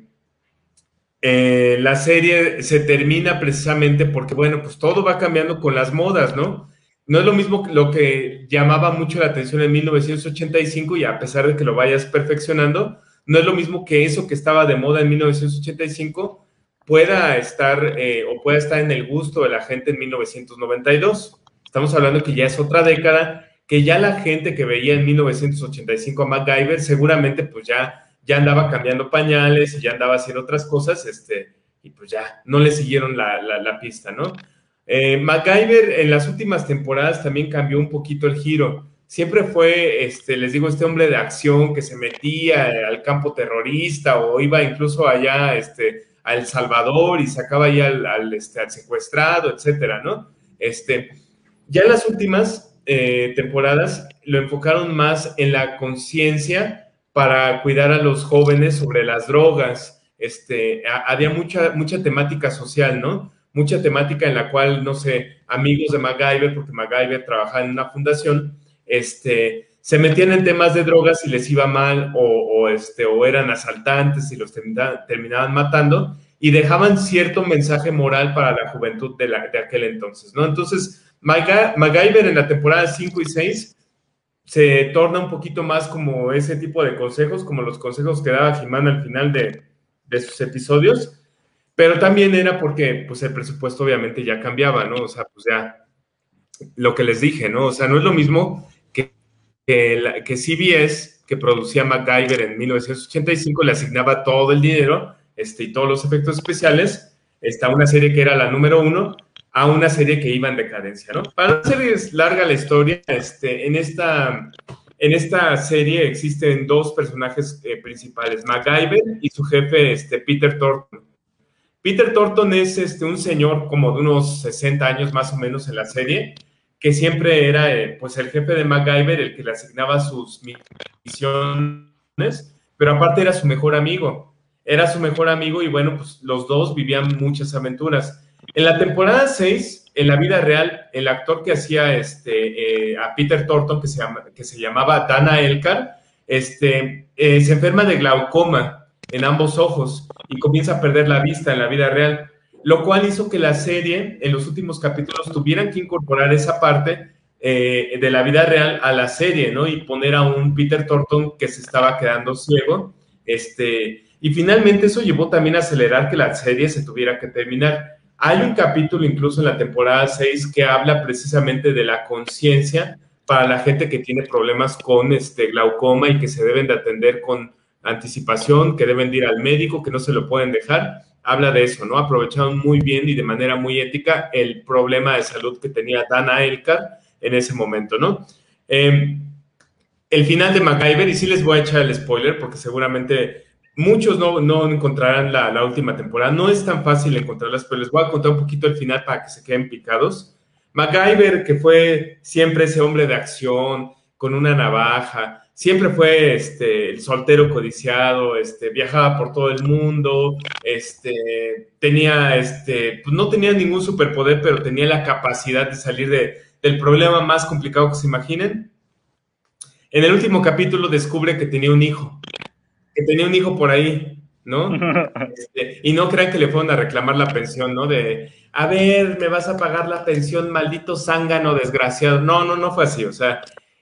eh, la serie se termina precisamente porque, bueno, pues todo va cambiando con las modas, ¿no? No es lo mismo que lo que llamaba mucho la atención en 1985 y a pesar de que lo vayas perfeccionando, no es lo mismo que eso que estaba de moda en 1985 pueda estar eh, o pueda estar en el gusto de la gente en 1992. Estamos hablando que ya es otra década que ya la gente que veía en 1985 a MacGyver seguramente pues ya, ya andaba cambiando pañales y ya andaba haciendo otras cosas, este, y pues ya no le siguieron la, pista, ¿no? Eh, MacGyver en las últimas temporadas también cambió un poquito el giro. Siempre fue, este, les digo, este hombre de acción que se metía al campo terrorista o iba incluso allá este, a El Salvador y sacaba ahí al, al, este, al secuestrado, etcétera, ¿no? Este, ya en las últimas eh, temporadas lo enfocaron más en la conciencia para cuidar a los jóvenes sobre las drogas. Este, había mucha, mucha temática social, ¿no? Mucha temática en la cual, no sé, amigos de MacGyver, porque MacGyver trabajaba en una fundación, este, se metían en temas de drogas y les iba mal o, este, o eran asaltantes y los terminaban, matando y dejaban cierto mensaje moral para la juventud de, la, de aquel entonces, ¿no? Entonces, MacGyver en la temporada 5 y 6 se torna un poquito más como ese tipo de consejos, como los consejos que daba Jimán al final de, de sus episodios, pero también era porque pues el presupuesto obviamente ya cambiaba, ¿no? O sea, pues ya lo que les dije, ¿no? O sea, no es lo mismo que, la- que CBS, que producía MacGyver en 1985, le asignaba todo el dinero este, y todos los efectos especiales, está una serie que era la número uno, a una serie que iba en decadencia, ¿no? Para no hacerles larga la historia, este, en, esta, en esta serie existen dos personajes eh, principales, MacGyver y su jefe, este, Peter Thornton. Peter Thornton es este, un señor como de unos 60 años más o menos en la serie, que siempre era eh, pues el jefe de MacGyver, el que le asignaba sus misiones, pero aparte era su mejor amigo. Era su mejor amigo y bueno, pues los dos vivían muchas aventuras. En la temporada 6, en la vida real, el actor que hacía este, eh, a Peter Thornton, que se, que se llamaba Dana Elkar, este, eh, se enferma de glaucoma en ambos ojos y comienza a perder la vista en la vida real, lo cual hizo que la serie, en los últimos capítulos, tuvieran que incorporar esa parte eh, de la vida real a la serie, ¿no? Y poner a un Peter Thornton que se estaba quedando ciego, este, y finalmente eso llevó también a acelerar que la serie se tuviera que terminar. Hay un capítulo incluso en la temporada 6 que habla precisamente de la conciencia para la gente que tiene problemas con este glaucoma y que se deben de atender con anticipación, que deben de ir al médico, que no se lo pueden dejar. Habla de eso, ¿no? Aprovecharon muy bien y de manera muy ética el problema de salud que tenía Dana Elkar en ese momento, ¿no? Eh, el final de MacGyver, y sí les voy a echar el spoiler porque seguramente muchos no, no encontrarán la, la última temporada. No es tan fácil encontrarlas, pero les voy a contar un poquito el final para que se queden picados. MacGyver, que fue siempre ese hombre de acción, con una navaja, siempre fue este, el soltero codiciado, este, viajaba por todo el mundo, este, tenía, este, pues no tenía ningún superpoder, pero tenía la capacidad de salir de, del problema más complicado que se imaginen. En el último capítulo descubre que tenía un hijo, que tenía un hijo por ahí, ¿no? Este, y no crean que le fueron a reclamar la pensión, ¿no? De, a ver, me vas a pagar la pensión, maldito zángano desgraciado. No, no, no fue así. O sea,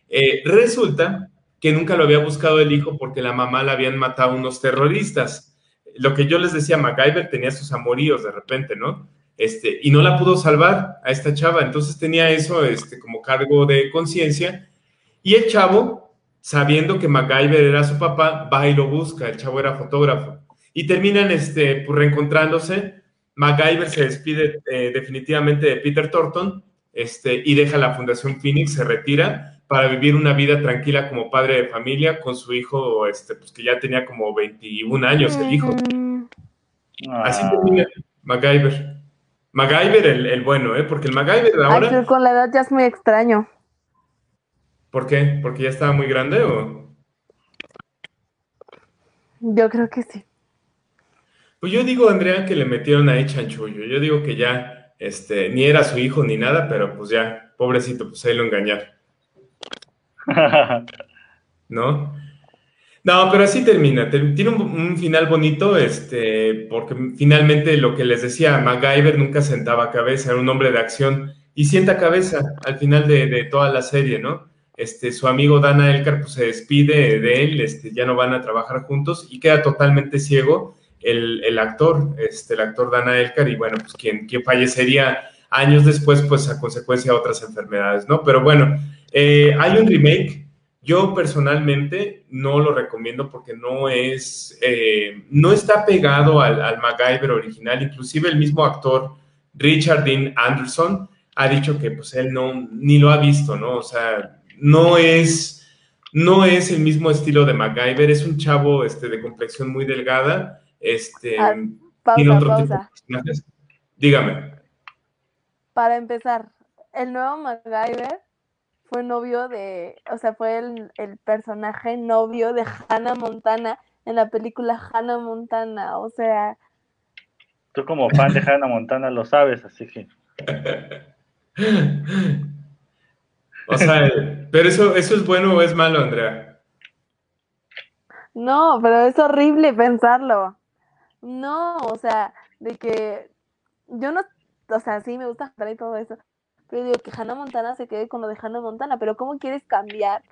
eh, resulta que nunca lo había buscado el hijo porque la mamá la habían matado unos terroristas. Lo que yo les decía, MacGyver tenía sus amoríos de repente, ¿no? Este, y no la pudo salvar a esta chava. Entonces tenía eso este, como cargo de conciencia. Y el chavo, sabiendo que MacGyver era su papá, va y lo busca. El chavo era fotógrafo. Y terminan este, pues, reencontrándose. MacGyver se despide eh, definitivamente de Peter Thornton este, y deja la Fundación Phoenix, se retira para vivir una vida tranquila como padre de familia con su hijo, este, pues que ya tenía como 21 años el hijo. Mm, Así Ah, termina MacGyver. MacGyver el, el bueno, ¿eh? Porque el MacGyver de ahora, con la edad ya es muy extraño. ¿por qué? ¿Porque ya estaba muy grande o...? Yo creo que sí. Pues yo digo, Andrea, que le metieron ahí chanchullo. Yo digo que ya, este, ni era su hijo ni nada, pero pues ya, pobrecito, pues ahí lo engañaron. ¿no? No, pero así termina. Te- Tiene un, un final bonito, este, porque finalmente lo que les decía, MacGyver nunca sentaba cabeza, era un hombre de acción y sienta cabeza al final de, de toda la serie, ¿no? Este, su amigo Dana Elkar pues, se despide de él, este, ya no van a trabajar juntos y queda totalmente ciego el, el actor, este, el actor Dana Elkar, y bueno, pues quien, quien fallecería años después, pues a consecuencia de otras enfermedades, ¿no? Pero bueno, eh, hay un remake yo personalmente no lo recomiendo porque no es, eh, no está pegado al, al MacGyver original. Inclusive el mismo actor Richard Dean Anderson ha dicho que pues él no, ni lo ha visto, ¿no? O sea, no es, no es el mismo estilo de MacGyver. Es un chavo este, de complexión muy delgada. Este, Ah, tiene Pausa, otro tipo de pausa. personajes. Dígame. Para empezar, el nuevo MacGyver fue novio de, o sea, fue el, el personaje novio de Hannah Montana en la película Hannah Montana. O sea, Tú como fan de Hannah Montana lo sabes, así que O sea, pero eso, eso es bueno o es malo, Andrea. No, pero es horrible pensarlo. No, o sea, de que yo no, o sea, sí me gusta y todo eso, pero digo que Hannah Montana se quede con lo de Hannah Montana, pero ¿cómo quieres cambiar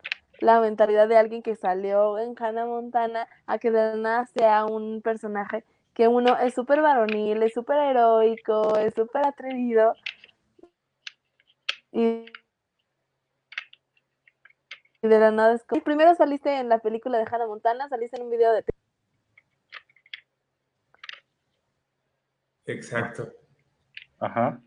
la mentalidad de alguien que salió en Hannah Montana a que de nada sea un personaje que uno es súper varonil, es súper heroico, es súper atrevido y y de la nada es como... Primero saliste en la película de Hannah Montana, saliste en un video de... Exacto. Ajá.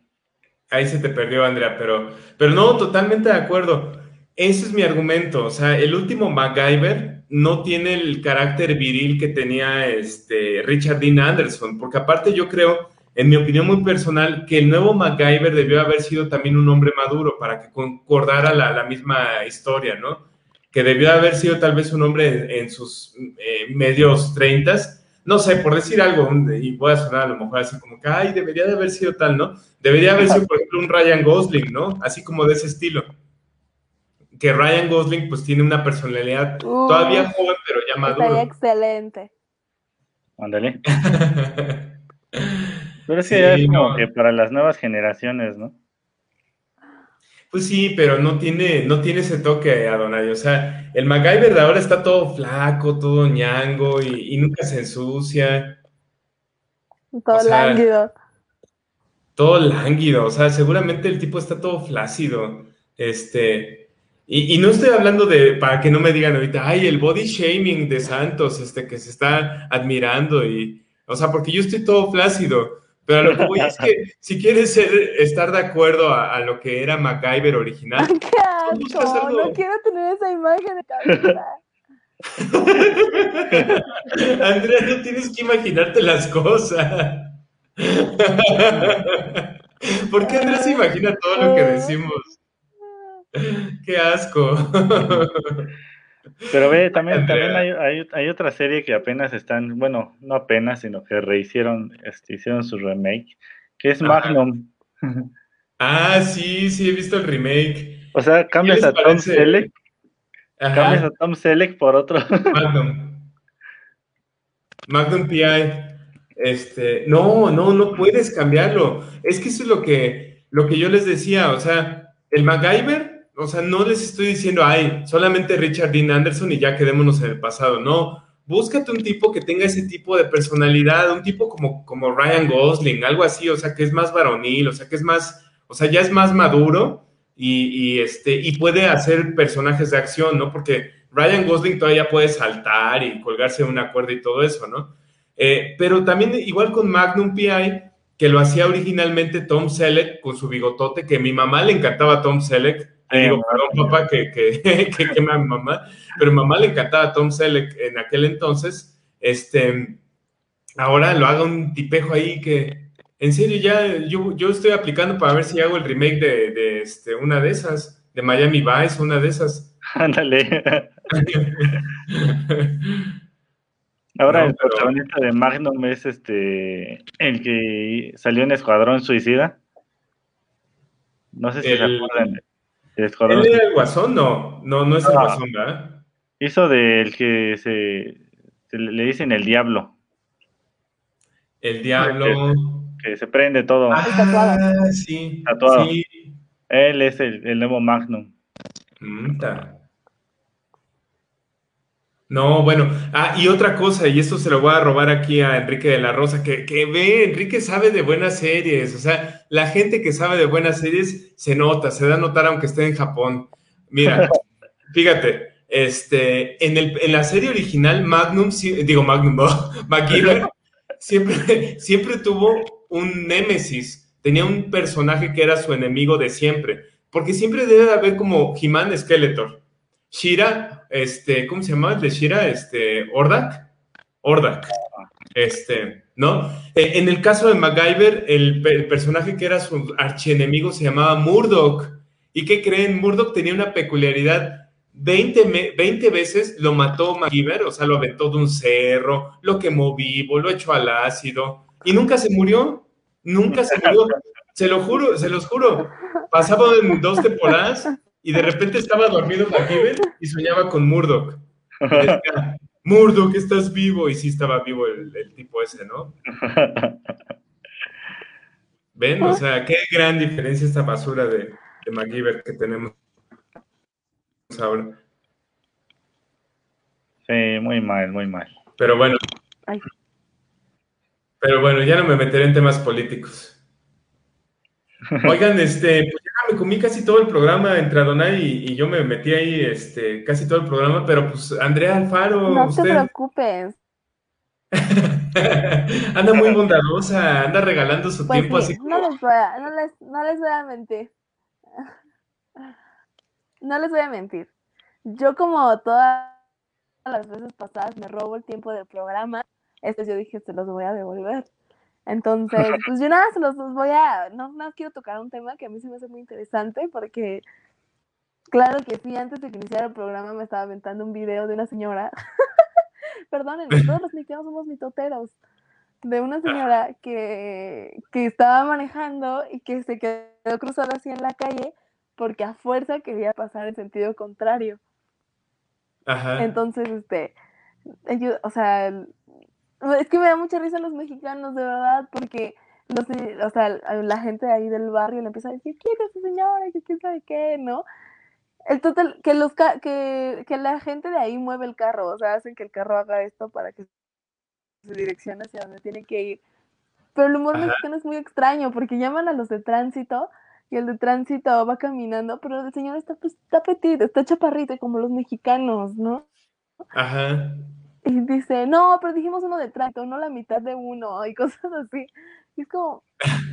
Ahí se te perdió, Andrea, pero, pero no, totalmente de acuerdo. Ese es mi argumento. O sea, el último MacGyver no tiene el carácter viril que tenía este Richard Dean Anderson, porque aparte yo creo, en mi opinión muy personal, que el nuevo MacGyver debió haber sido también un hombre maduro para que concordara la, la misma historia, ¿no? Que debió haber sido tal vez un hombre en, sus eh, medios treintas, no sé, por decir algo, y voy a sonar a lo mejor así como que, ay, debería de haber sido tal, ¿no? Debería haber sido, por ejemplo, un Ryan Gosling, ¿no? Así como de ese estilo. Que Ryan Gosling, pues, tiene una personalidad Uh, todavía joven, pero ya maduro. excelente. Ándale. Pero Sí, es como no. que para las nuevas generaciones, ¿no? Pues sí, pero no tiene, no tiene ese toque, Adonai. O sea, el MacGyver de ahora está todo flaco, todo ñango y, y nunca se ensucia, Todo O sea, lánguido. todo lánguido. O sea, seguramente el tipo está todo flácido. Este, y, y no estoy hablando de, para que no me digan ahorita, ay, el body shaming de Santos, este, que se está admirando y, o sea, porque yo estoy todo flácido. Pero lo que voy es que si quieres ser, estar de acuerdo a, a lo que era MacGyver original, ¡Qué asco! No quiero tener esa imagen de cabeza. Andrea, no tienes que imaginarte las cosas. ¿Por qué Andrea se imagina todo lo que decimos? Qué asco. Pero ve, también, también hay, hay, hay otra serie que apenas están, bueno, no apenas, sino que rehicieron, este, hicieron su remake, que es Ajá. Magnum. Ah, sí, sí, he visto el remake. O sea, cambias a Tom? Selleck, cambias a Tom Selleck por otro. Magnum. Magnum PI. Este, no, no, no puedes cambiarlo. Es que eso es lo que, lo que yo les decía. O sea, el MacGyver, o sea, no les estoy diciendo, ay, solamente Richard Dean Anderson y ya quedémonos en el pasado. No, búscate un tipo que tenga ese tipo de personalidad, un tipo como, como Ryan Gosling, algo así, o sea, que es más varonil, o sea, que es más, o sea, ya es más maduro y, y, este, y puede hacer personajes de acción, ¿no? Porque Ryan Gosling todavía puede saltar y colgarse de una cuerda y todo eso, ¿no? Eh, pero también igual con Magnum PI, que lo hacía originalmente Tom Selleck con su bigotote, que a mi mamá le encantaba Tom Selleck. Digo, perdón, papá, que, que, que queme a mi mamá, pero a mi mamá le encantaba Tom Selleck en aquel entonces. Este, ahora lo haga un tipejo ahí que, en serio, ya yo, yo estoy aplicando para ver si hago el remake de, de este, una de esas, de Miami Vice, una de esas. Ándale. Ahora No, el pero- protagonista de Magnum es este el que salió en Escuadrón Suicida. No sé si se acuerdan ¿Él era el guasón? No, no, no es el Ah. guasón, ¿verdad? Hizo del que se, se le dicen el diablo, El diablo. que se prende todo. Ah, sí. Tatuado. Sí. Él es el, el nuevo Magnum. Mm, ta. No, bueno, ah, y otra cosa, y esto se lo voy a robar aquí a Enrique de la Rosa, que, que ve, Enrique sabe de buenas series, o sea, la gente que sabe de buenas series se nota, se da a notar aunque esté en Japón. Mira, fíjate, este, en, el, en la serie original, Magnum, digo Magnum, no, MacGyver, siempre, siempre tuvo un némesis, tenía un personaje que era su enemigo de siempre, porque siempre debe de haber como He-Man Skeletor. Shira, este, ¿cómo se llamaba el de Shira? Este, Ordak. Ordak. Este, ¿no? Eh, en el caso de MacGyver, el, pe- el personaje que era su archienemigo se llamaba Murdoch. ¿Y qué creen? Murdoch tenía una peculiaridad. 20, me- 20 veces lo mató MacGyver, o sea, lo aventó de un cerro, lo quemó vivo, lo echó al ácido, y nunca se murió. Nunca se murió. Se lo juro, se los juro. Pasaban dos temporadas y de repente estaba dormido MacGyver y soñaba con Murdoch. Y decía, Murdoch, estás vivo. Y sí estaba vivo el, el tipo ese, ¿no? ¿Ven? O sea, qué gran diferencia esta basura de, de MacGyver que tenemos ahora. Sí, muy mal, muy mal. Pero bueno. Ay. Pero bueno, ya no me meteré en temas políticos. Oigan, este, pues me comí casi todo el programa entre Adonai y, y yo me metí ahí este, casi todo el programa, pero pues Andrea Alfaro, No te usted preocupes. anda muy bondadosa, anda regalando su Pues tiempo sí, así no como... les voy a, no les, no les voy a mentir. No les voy a mentir. Yo como todas las veces pasadas me robo el tiempo del programa, este yo dije se los voy a devolver. Entonces, pues yo nada, se los los voy a, no, no quiero tocar un tema que a mí se me hace muy interesante porque, claro que sí, antes de que iniciara el programa me estaba aventando un video de una señora, perdónenme, todos los mexicanos somos mitoteros, de una señora que, que estaba manejando y que se quedó cruzada así en la calle porque a fuerza quería pasar en sentido contrario. Ajá, Entonces, este, ellos, o sea, es que me da mucha risa los mexicanos, de verdad, porque los, eh, o sea, la gente de ahí del barrio le empieza a decir, ¿quién es esa señora? Que quién sabe qué, ¿no? El total, que los ca- que, que la gente de ahí mueve el carro, o sea, hacen que el carro haga esto para que se direccione hacia donde tiene que ir. Pero el humor Ajá. mexicano es muy extraño, porque llaman a los de tránsito y el de tránsito va caminando, pero el señor está, pues, está petito, está chaparrito, como los mexicanos, ¿no? ajá. Y dice, no, pero dijimos uno de tránsito, no la mitad de uno, y cosas así. Y es como,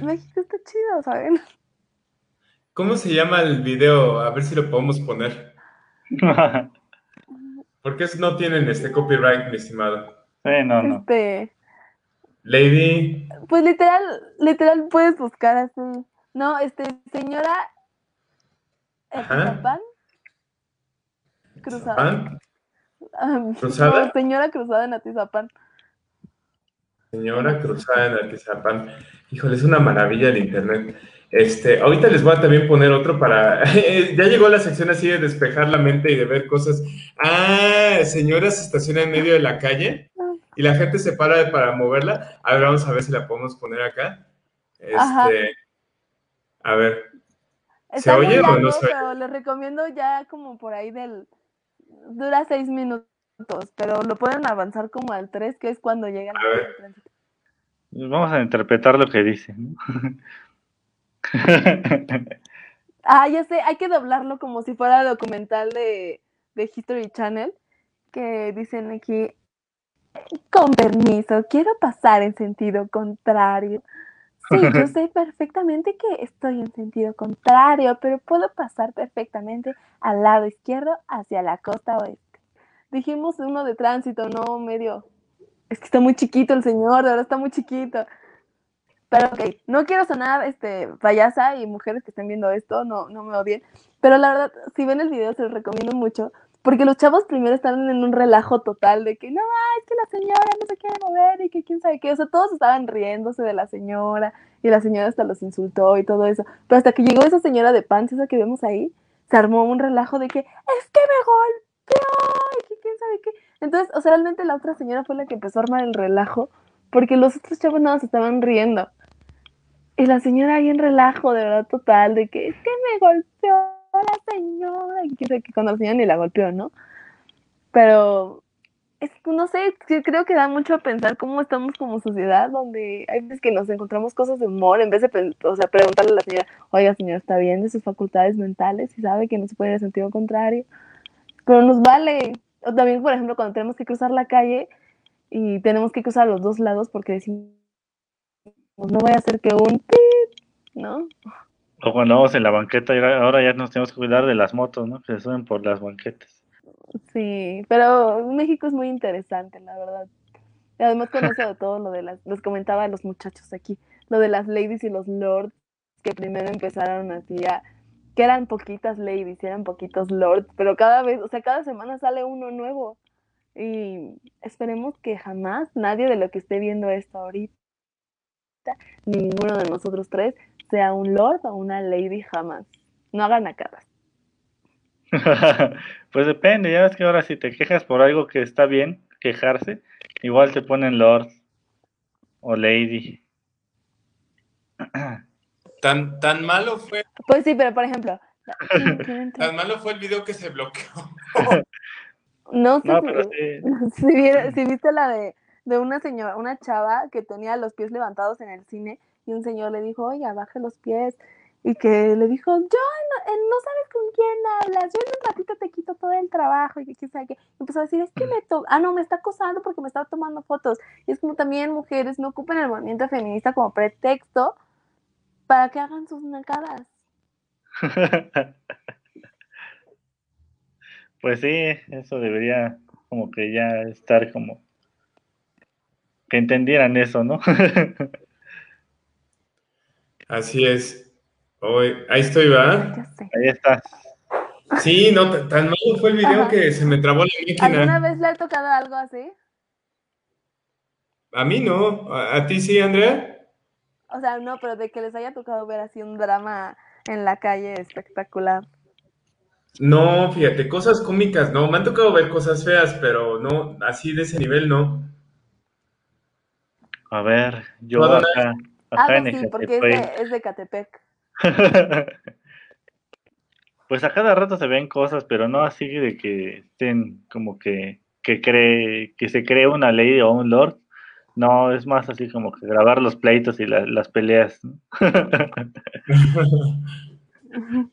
México está chido, ¿saben? ¿Cómo se llama el video? A ver si lo podemos poner. Porque no tienen este copyright, mi estimado. Sí, no, no. Este, Lady, pues literal, literal puedes buscar así. No, este, señora Ajá. Atizapán, señora cruzada en Atizapán. Señora Cruzada en Atizapán. Híjole, es una maravilla el internet. Este, ahorita les voy a también poner otro para. ya llegó la sección así de despejar la mente y de ver cosas. Ah, señora se estaciona en medio de la calle y la gente se para para moverla. A ver, vamos a ver si la podemos poner acá. Ajá. Este, a ver, ¿Se oye o no se oye? pero les recomiendo ya como por ahí del... Dura seis minutos, pero lo pueden avanzar como al 3, que es cuando llegan A al ver. tránsito. Vamos a interpretar lo que dice. ¿no? Ah, ya sé, hay que doblarlo como si fuera documental de, de History Channel, que dicen aquí, con permiso, quiero pasar en sentido contrario. Sí, yo sé perfectamente que estoy en sentido contrario, pero puedo pasar perfectamente al lado izquierdo hacia la costa oeste. Dijimos uno de tránsito, no medio. Es que está muy chiquito el señor, de verdad está muy chiquito. Pero ok, no quiero sonar este, payasa y mujeres que estén viendo esto, no, no me odien. Pero la verdad, si ven el video, se los recomiendo mucho. Porque los chavos primero están en un relajo total de que no, es que la señora no se quiere mover y que quién sabe qué. O sea, todos estaban riéndose de la señora y la señora hasta los insultó y todo eso. Pero hasta que llegó esa señora de pants, esa que vemos ahí, se armó un relajo de que es que me golpeó y que quién sabe qué. Entonces, o sea, realmente la otra señora fue la que empezó a armar el relajo porque los otros chavos nada se estaban riendo. Y la señora ahí en relajo, de verdad, total, de que es que me golpeó la señora. Y que cuando la señora ni la golpeó, ¿no? Pero, es, no sé, creo que da mucho a pensar cómo estamos como sociedad, donde hay veces que nos encontramos cosas de humor, en vez de o sea, preguntarle a la señora, oiga, señora, ¿está bien de sus facultades mentales? Y sabe que no se puede ir en sentido contrario. Pero nos vale. O también, por ejemplo, cuando tenemos que cruzar la calle y tenemos que cruzar los dos lados porque decimos, no vaya a ser que un pip, ¿no? O cuando vamos en la banqueta, ahora ya nos tenemos que cuidar de las motos, ¿no? Que se suben por las banquetas. Sí, pero México es muy interesante, la verdad. Y además con eso de todo lo de las, les comentaba a los muchachos aquí, lo de las ladies y los lords, que primero empezaron así a, que eran poquitas ladies y eran poquitos lords, pero cada vez, o sea, cada semana sale uno nuevo. Y esperemos que jamás nadie de lo que esté viendo esto ahorita, ninguno de nosotros tres, sea un lord o una lady jamás. No hagan acadas. pues depende, ya ves que ahora si te quejas por algo que está bien, quejarse, igual te ponen Lord o Lady. Tan, tan malo fue, Pues sí, pero por ejemplo, tan malo fue el video que se bloqueó. no sé No, si, sí. si, viera- si viste la de, de una señora, una chava que tenía los pies levantados en el cine y un señor le dijo, oiga, baje los pies. Y que le dijo, yo no, eh, no sabes con quién hablas, yo en un ratito te quito todo el trabajo y que quién sabe qué. Y empezó a decir, es que me to ah, no, me está acosando porque me está tomando fotos. Y es como también mujeres no ocupen el movimiento feminista como pretexto para que hagan sus nacadas. Pues sí, eso debería como que ya estar como que entendieran eso, ¿no? Así es. Hoy, ahí estoy, ¿verdad? Ya sé. Ahí está. Sí, no, tan malo fue el video Ajá. que se me trabó la ¿Alguna máquina. vez le ha tocado algo así? A mí no. ¿A, a ti sí, Andrea? O sea, no, pero de que les haya tocado ver así un drama en la calle espectacular. No, fíjate, cosas cómicas no. Me han tocado ver cosas feas, pero no, así de ese nivel no. A ver, yo acá, Ah, acá en sí, porque es de, es de Catepec. Pues a cada rato se ven cosas, pero no así de que estén como que, que cree, que se cree una ley o un lord. No, es más así como que grabar los pleitos y la- las peleas. ¿no?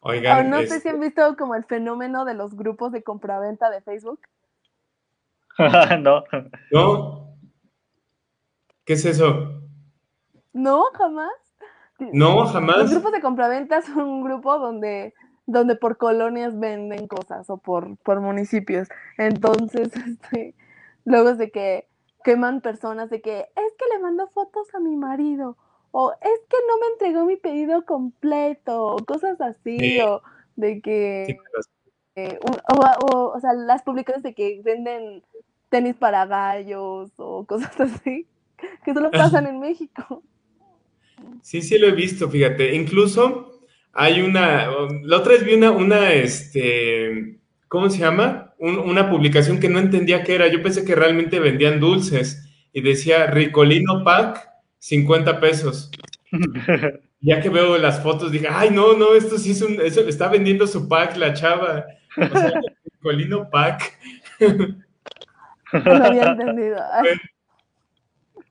Oigan, no sé si este, han visto como el fenómeno de los grupos de compraventa de Facebook. no, ¿no? ¿Qué es eso? No, jamás. No, Los jamás. grupos de compraventa son un grupo donde, donde por colonias venden cosas o por, por municipios. Entonces, este, luego es de que queman personas de que es que le mandó fotos a mi marido o es que no me entregó mi pedido completo o cosas así Sí. o de que eh, o, o- o sea, las publicaciones de que venden tenis para gallos o cosas así que solo pasan en México. Sí, sí lo he visto, fíjate. Incluso hay una, la otra vez vi una, una, este, ¿cómo se llama? Un- una publicación que no entendía qué era. Yo pensé que realmente vendían dulces y decía Ricolino Pack, 50 pesos. Ya que veo las fotos, dije, ay, no, no, esto sí es un, eso, está vendiendo su pack la chava. O sea, Ricolino Pack. No había entendido. Ay,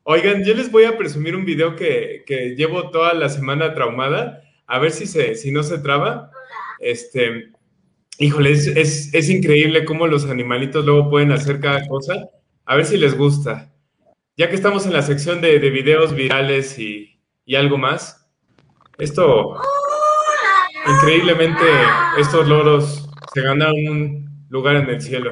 Oigan, yo les voy a presumir un video que, que llevo toda la semana traumada, a ver si, se, si no se traba. Este, híjole, es, es, increíble cómo los animalitos luego pueden hacer cada cosa. A ver si les gusta. Ya que estamos en la sección de, de videos virales y, y algo más, esto, increíblemente, estos loros se ganaron un lugar en el cielo.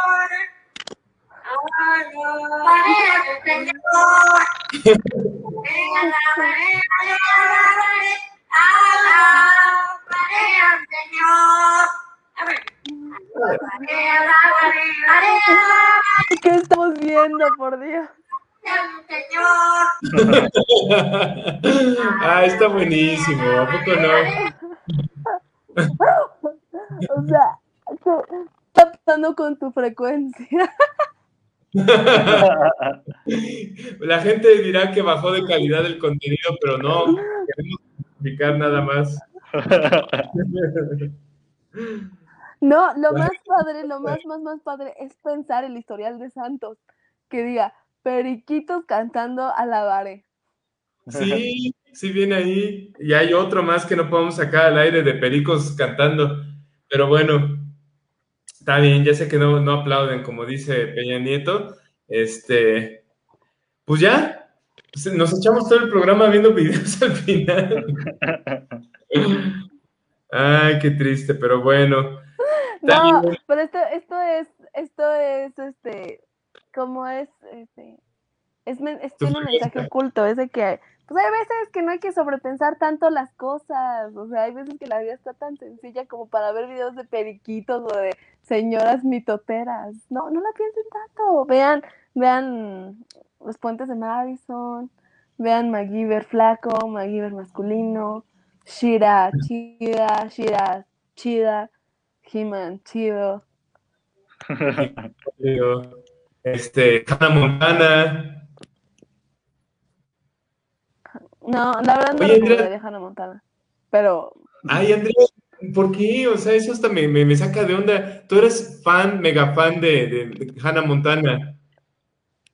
¿Qué estamos viendo, por Dios? ah, está buenísimo, ¿a poco no? O sea, ¿qué está pasando con tu frecuencia? La gente dirá que bajó de calidad el contenido, pero no, queremos explicar nada más. No, lo más padre, lo más, más, más padre es pensar el historial de Santos. Que diga, periquitos cantando alabaré. Sí, sí viene ahí. Y hay otro más que no podemos sacar al aire de pericos cantando. Pero bueno, está bien, ya sé que no, no aplauden, como dice Peña Nieto. Este, pues ya, pues nos echamos todo el programa viendo videos al final. Ay, qué triste, pero bueno. No, También- pero esto, esto es, esto es, este, como es, este, es, es- tiene un mensaje oculto, es de que, pues hay veces que no hay que sobrepensar tanto las cosas, o sea, hay veces que la vida está tan sencilla como para ver videos de periquitos o de señoras mitoteras, no, no la piensen tanto, vean, vean los puentes de Madison, vean MacGyver flaco, MacGyver masculino, Shira chida, Shira chida, He-Man chido. Este, Hannah. No, la verdad no Oye, Andrea. recomendaría Hannah Montana. Pero Ay, Andrea, ¿por qué? O sea, eso hasta me, me, me saca de onda. Tú eres fan, mega fan de, de, de Hannah Montana.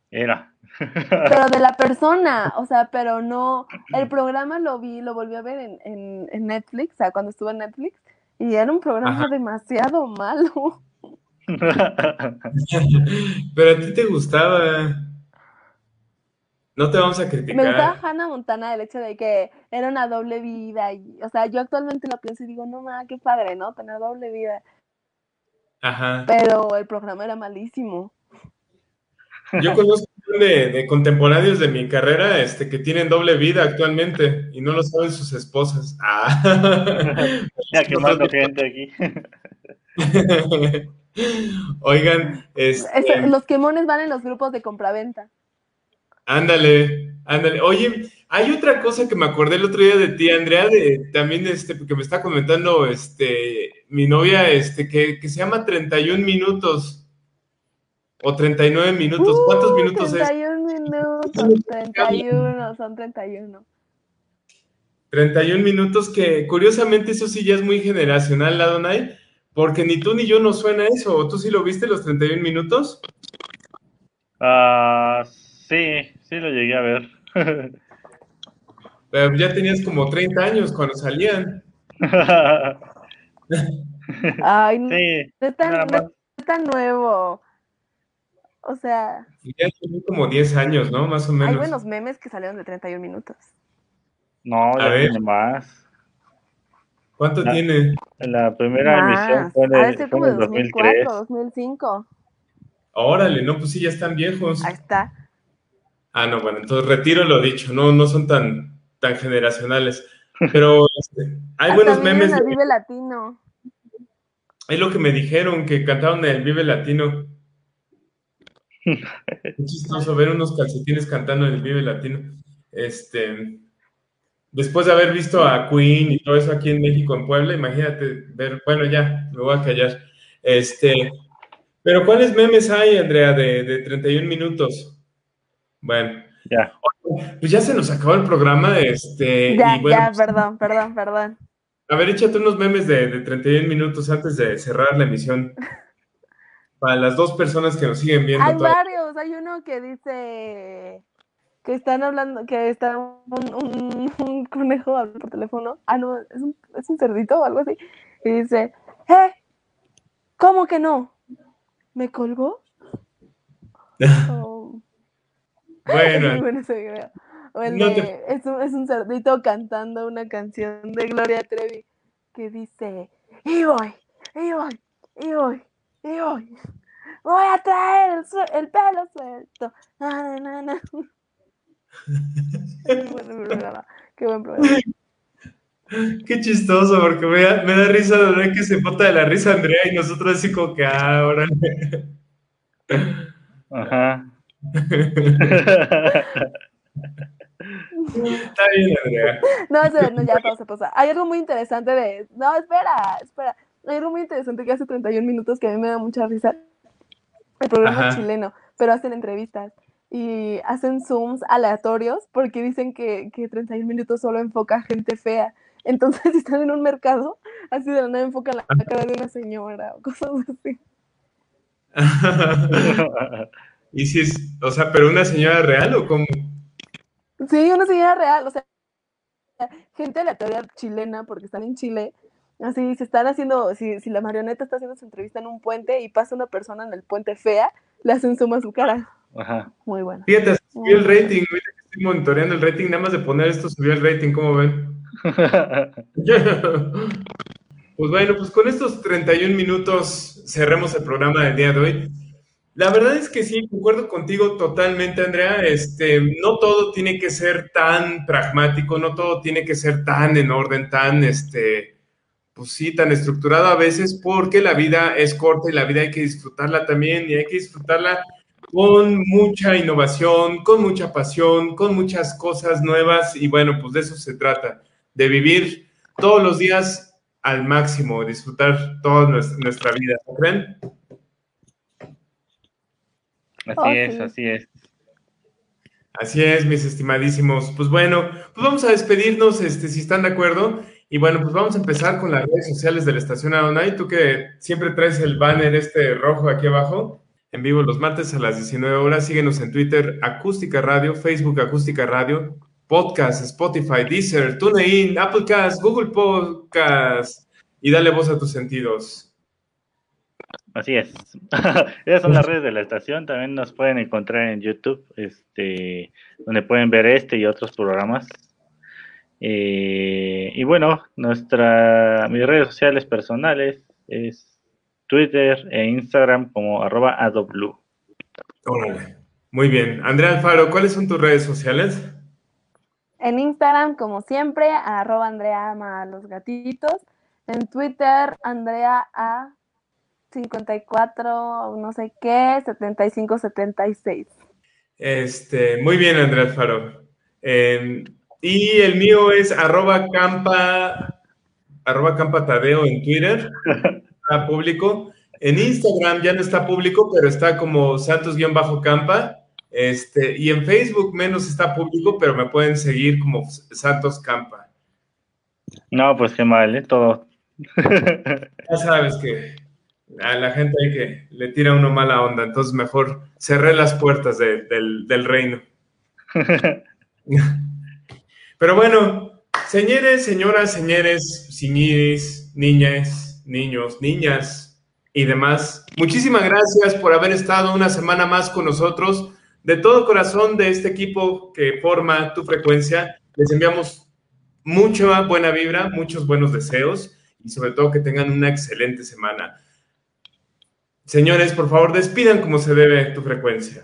Era. pero de la persona, o sea, pero no, el programa lo vi, lo volví a ver en, en, en Netflix, o sea, cuando estuve en Netflix, y era un programa Ajá. demasiado malo. Pero a ti te gustaba. No te vamos a Me gustaba criticar. Hannah Montana el hecho de que era una doble vida, y, o sea, yo actualmente lo pienso y digo, no ma, qué padre, ¿no? Tener doble vida, Ajá. pero el programa era malísimo. Yo conozco un de, de contemporáneos de mi carrera este, que tienen doble vida actualmente y no lo saben sus esposas. Ah. ya quemando gente aquí. Oigan, este, los quemones van en los grupos de compraventa. Ándale, ándale. Oye, hay otra cosa que me acordé el otro día de ti, Andrea, de, también este, que me está comentando este, mi novia, este, que, que se llama 31 minutos o 39 minutos. ¿Cuántos Uh, minutos es? 31 minutos, 31, son 31. 31 minutos que curiosamente eso sí ya es muy generacional, la Donai, porque ni tú ni yo nos suena eso. ¿O tú sí lo viste los 31 minutos? Ah, sí, sí lo llegué a ver. Pero ya tenías como 30 años cuando salían. Ay, no sí, es tan, no es tan nuevo. O sea, Ya tiene como 10 años, ¿no? Más o hay menos. buenos memes que salieron de 31 minutos. No, A ya ver. tiene más. ¿Cuánto Ah. tiene? La primera emisión Más. fue en el, ser como en de el 2003. 2004, 2005. Órale, no, pues sí, ya están viejos. Ahí está. Ah, no, bueno, entonces retiro lo dicho, no, no son tan, tan generacionales. Pero este, hay Hasta buenos memes, de- Vive Latino. es lo que me dijeron, que cantaron en el Vive Latino. Qué chistoso ver unos calcetines cantando en el Vive Latino. Este, después de haber visto a Queen y todo eso aquí en México, en Puebla, imagínate ver, bueno, ya, me voy a callar. Este, pero ¿cuáles memes hay, Andrea, de, de 31 minutos? Bueno, Ya. pues ya se nos acabó el programa, este, Ya, y bueno, ya, pues, perdón, perdón, perdón. a ver, échate unos memes de, de 31 minutos antes de cerrar la emisión. Para las dos personas que nos siguen viendo. Hay todavía. varios. Hay uno que dice que están hablando, que está un, un- un conejo hablando por teléfono. Ah, no, es un, es un cerdito o algo así. Y dice, ¿eh? ¿Cómo que no? ¿Me colgó? Oh, Bueno, bueno ese video. O el No de, te- es, un, es un cerdito cantando una canción de Gloria Trevi que dice, y voy, y voy, y voy, y voy. Voy a traer el, pelo suelto. Na, na, na, na. Qué buen programa, Qué buen programa. qué chistoso, porque me da, me da risa de ver que se bota de la risa Andrea y nosotros así como que, ah, órale. Ajá. Está bien, Andrea. No, ya todo se pasa. Hay algo muy interesante de. No, espera, espera. Hay algo muy interesante que hace 31 minutos que a mí me da mucha risa. El programa Ajá. chileno, pero hacen entrevistas y hacen zooms aleatorios porque dicen que, que 31 minutos solo enfoca a gente fea. Entonces, si están en un mercado, así de la nada enfocan la cara de una señora o cosas así. y si es, o sea, pero una señora real o cómo? Sí, una señora real, o sea, gente aleatoria chilena, porque están en Chile, así se están haciendo, si, si la marioneta está haciendo su entrevista en un puente y pasa una persona en el puente fea, le hacen zoom a su cara. Ajá. Muy bueno. Fíjate, subió el rating, ahorita que estoy monitoreando el rating, nada más de poner esto subió el rating, ¿cómo ven? Pues bueno, pues con estos 31 minutos cerremos el programa del día de hoy. La verdad es que sí, concuerdo contigo totalmente, Andrea. Este, no todo tiene que ser tan pragmático, no todo tiene que ser tan en orden, tan, este, pues sí, tan estructurado a veces, porque la vida es corta y la vida hay que disfrutarla también y hay que disfrutarla con mucha innovación, con mucha pasión, con muchas cosas nuevas y bueno, pues de eso se trata, de vivir todos los días al máximo, disfrutar toda nuestra, vida, ¿no creen? Así Oh, es, sí. así es. Así es, mis estimadísimos. Pues bueno, pues vamos a despedirnos, este, si están de acuerdo. Y bueno, pues vamos a empezar con las redes sociales de la estación Adonai. Tú que siempre traes el banner este rojo aquí abajo, en vivo los martes a las 19 horas. Síguenos en Twitter, Acústica Radio, Facebook Acústica Radio, Podcast, Spotify, Deezer, TuneIn, Applecast, Google Podcast. Y dale voz a tus sentidos. Así es. Esas son las redes de la estación. También nos pueden encontrar en YouTube, este, donde pueden ver este y otros programas. Eh, y bueno, nuestra, mis redes sociales personales es Twitter e Instagram como arroba adoblu. Órale. Muy bien. Andrea Alfaro, ¿cuáles son tus redes sociales? En Instagram, como siempre, arroba Andrea ama a los gatitos. En Twitter, Andrea a 54, no sé qué, 75, 76. Este, muy bien, Andrea Alfaro. Eh, y el mío es arroba campa, arroba campa Tadeo en Twitter, está público. En Instagram ya no está público, pero está como Santos-Campa. Este, y en Facebook menos está público, pero me pueden seguir como Santos Campa. No, pues qué mal, ¿eh? Todo. Ya sabes que a la gente hay que le tira uno mala onda, entonces mejor cerré las puertas de- del, del reino. Pero bueno, señores, señoras, señores, señores, niñas, niños, niñas y demás, muchísimas gracias por haber estado una semana más con nosotros. De todo corazón de este equipo que forma tu frecuencia, les enviamos mucha buena vibra, muchos buenos deseos y sobre todo que tengan una excelente semana. Señores, por favor, despidan como se debe tu frecuencia.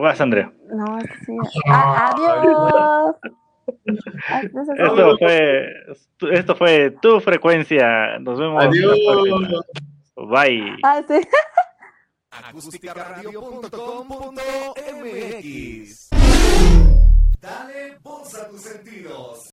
Vas, Andrea. No, sí. A- adiós. Esto fue, esto fue tu frecuencia. Nos vemos. Adiós. Bye. Ah, sí. acústicaradio.com.mx Dale voz a tus sentidos.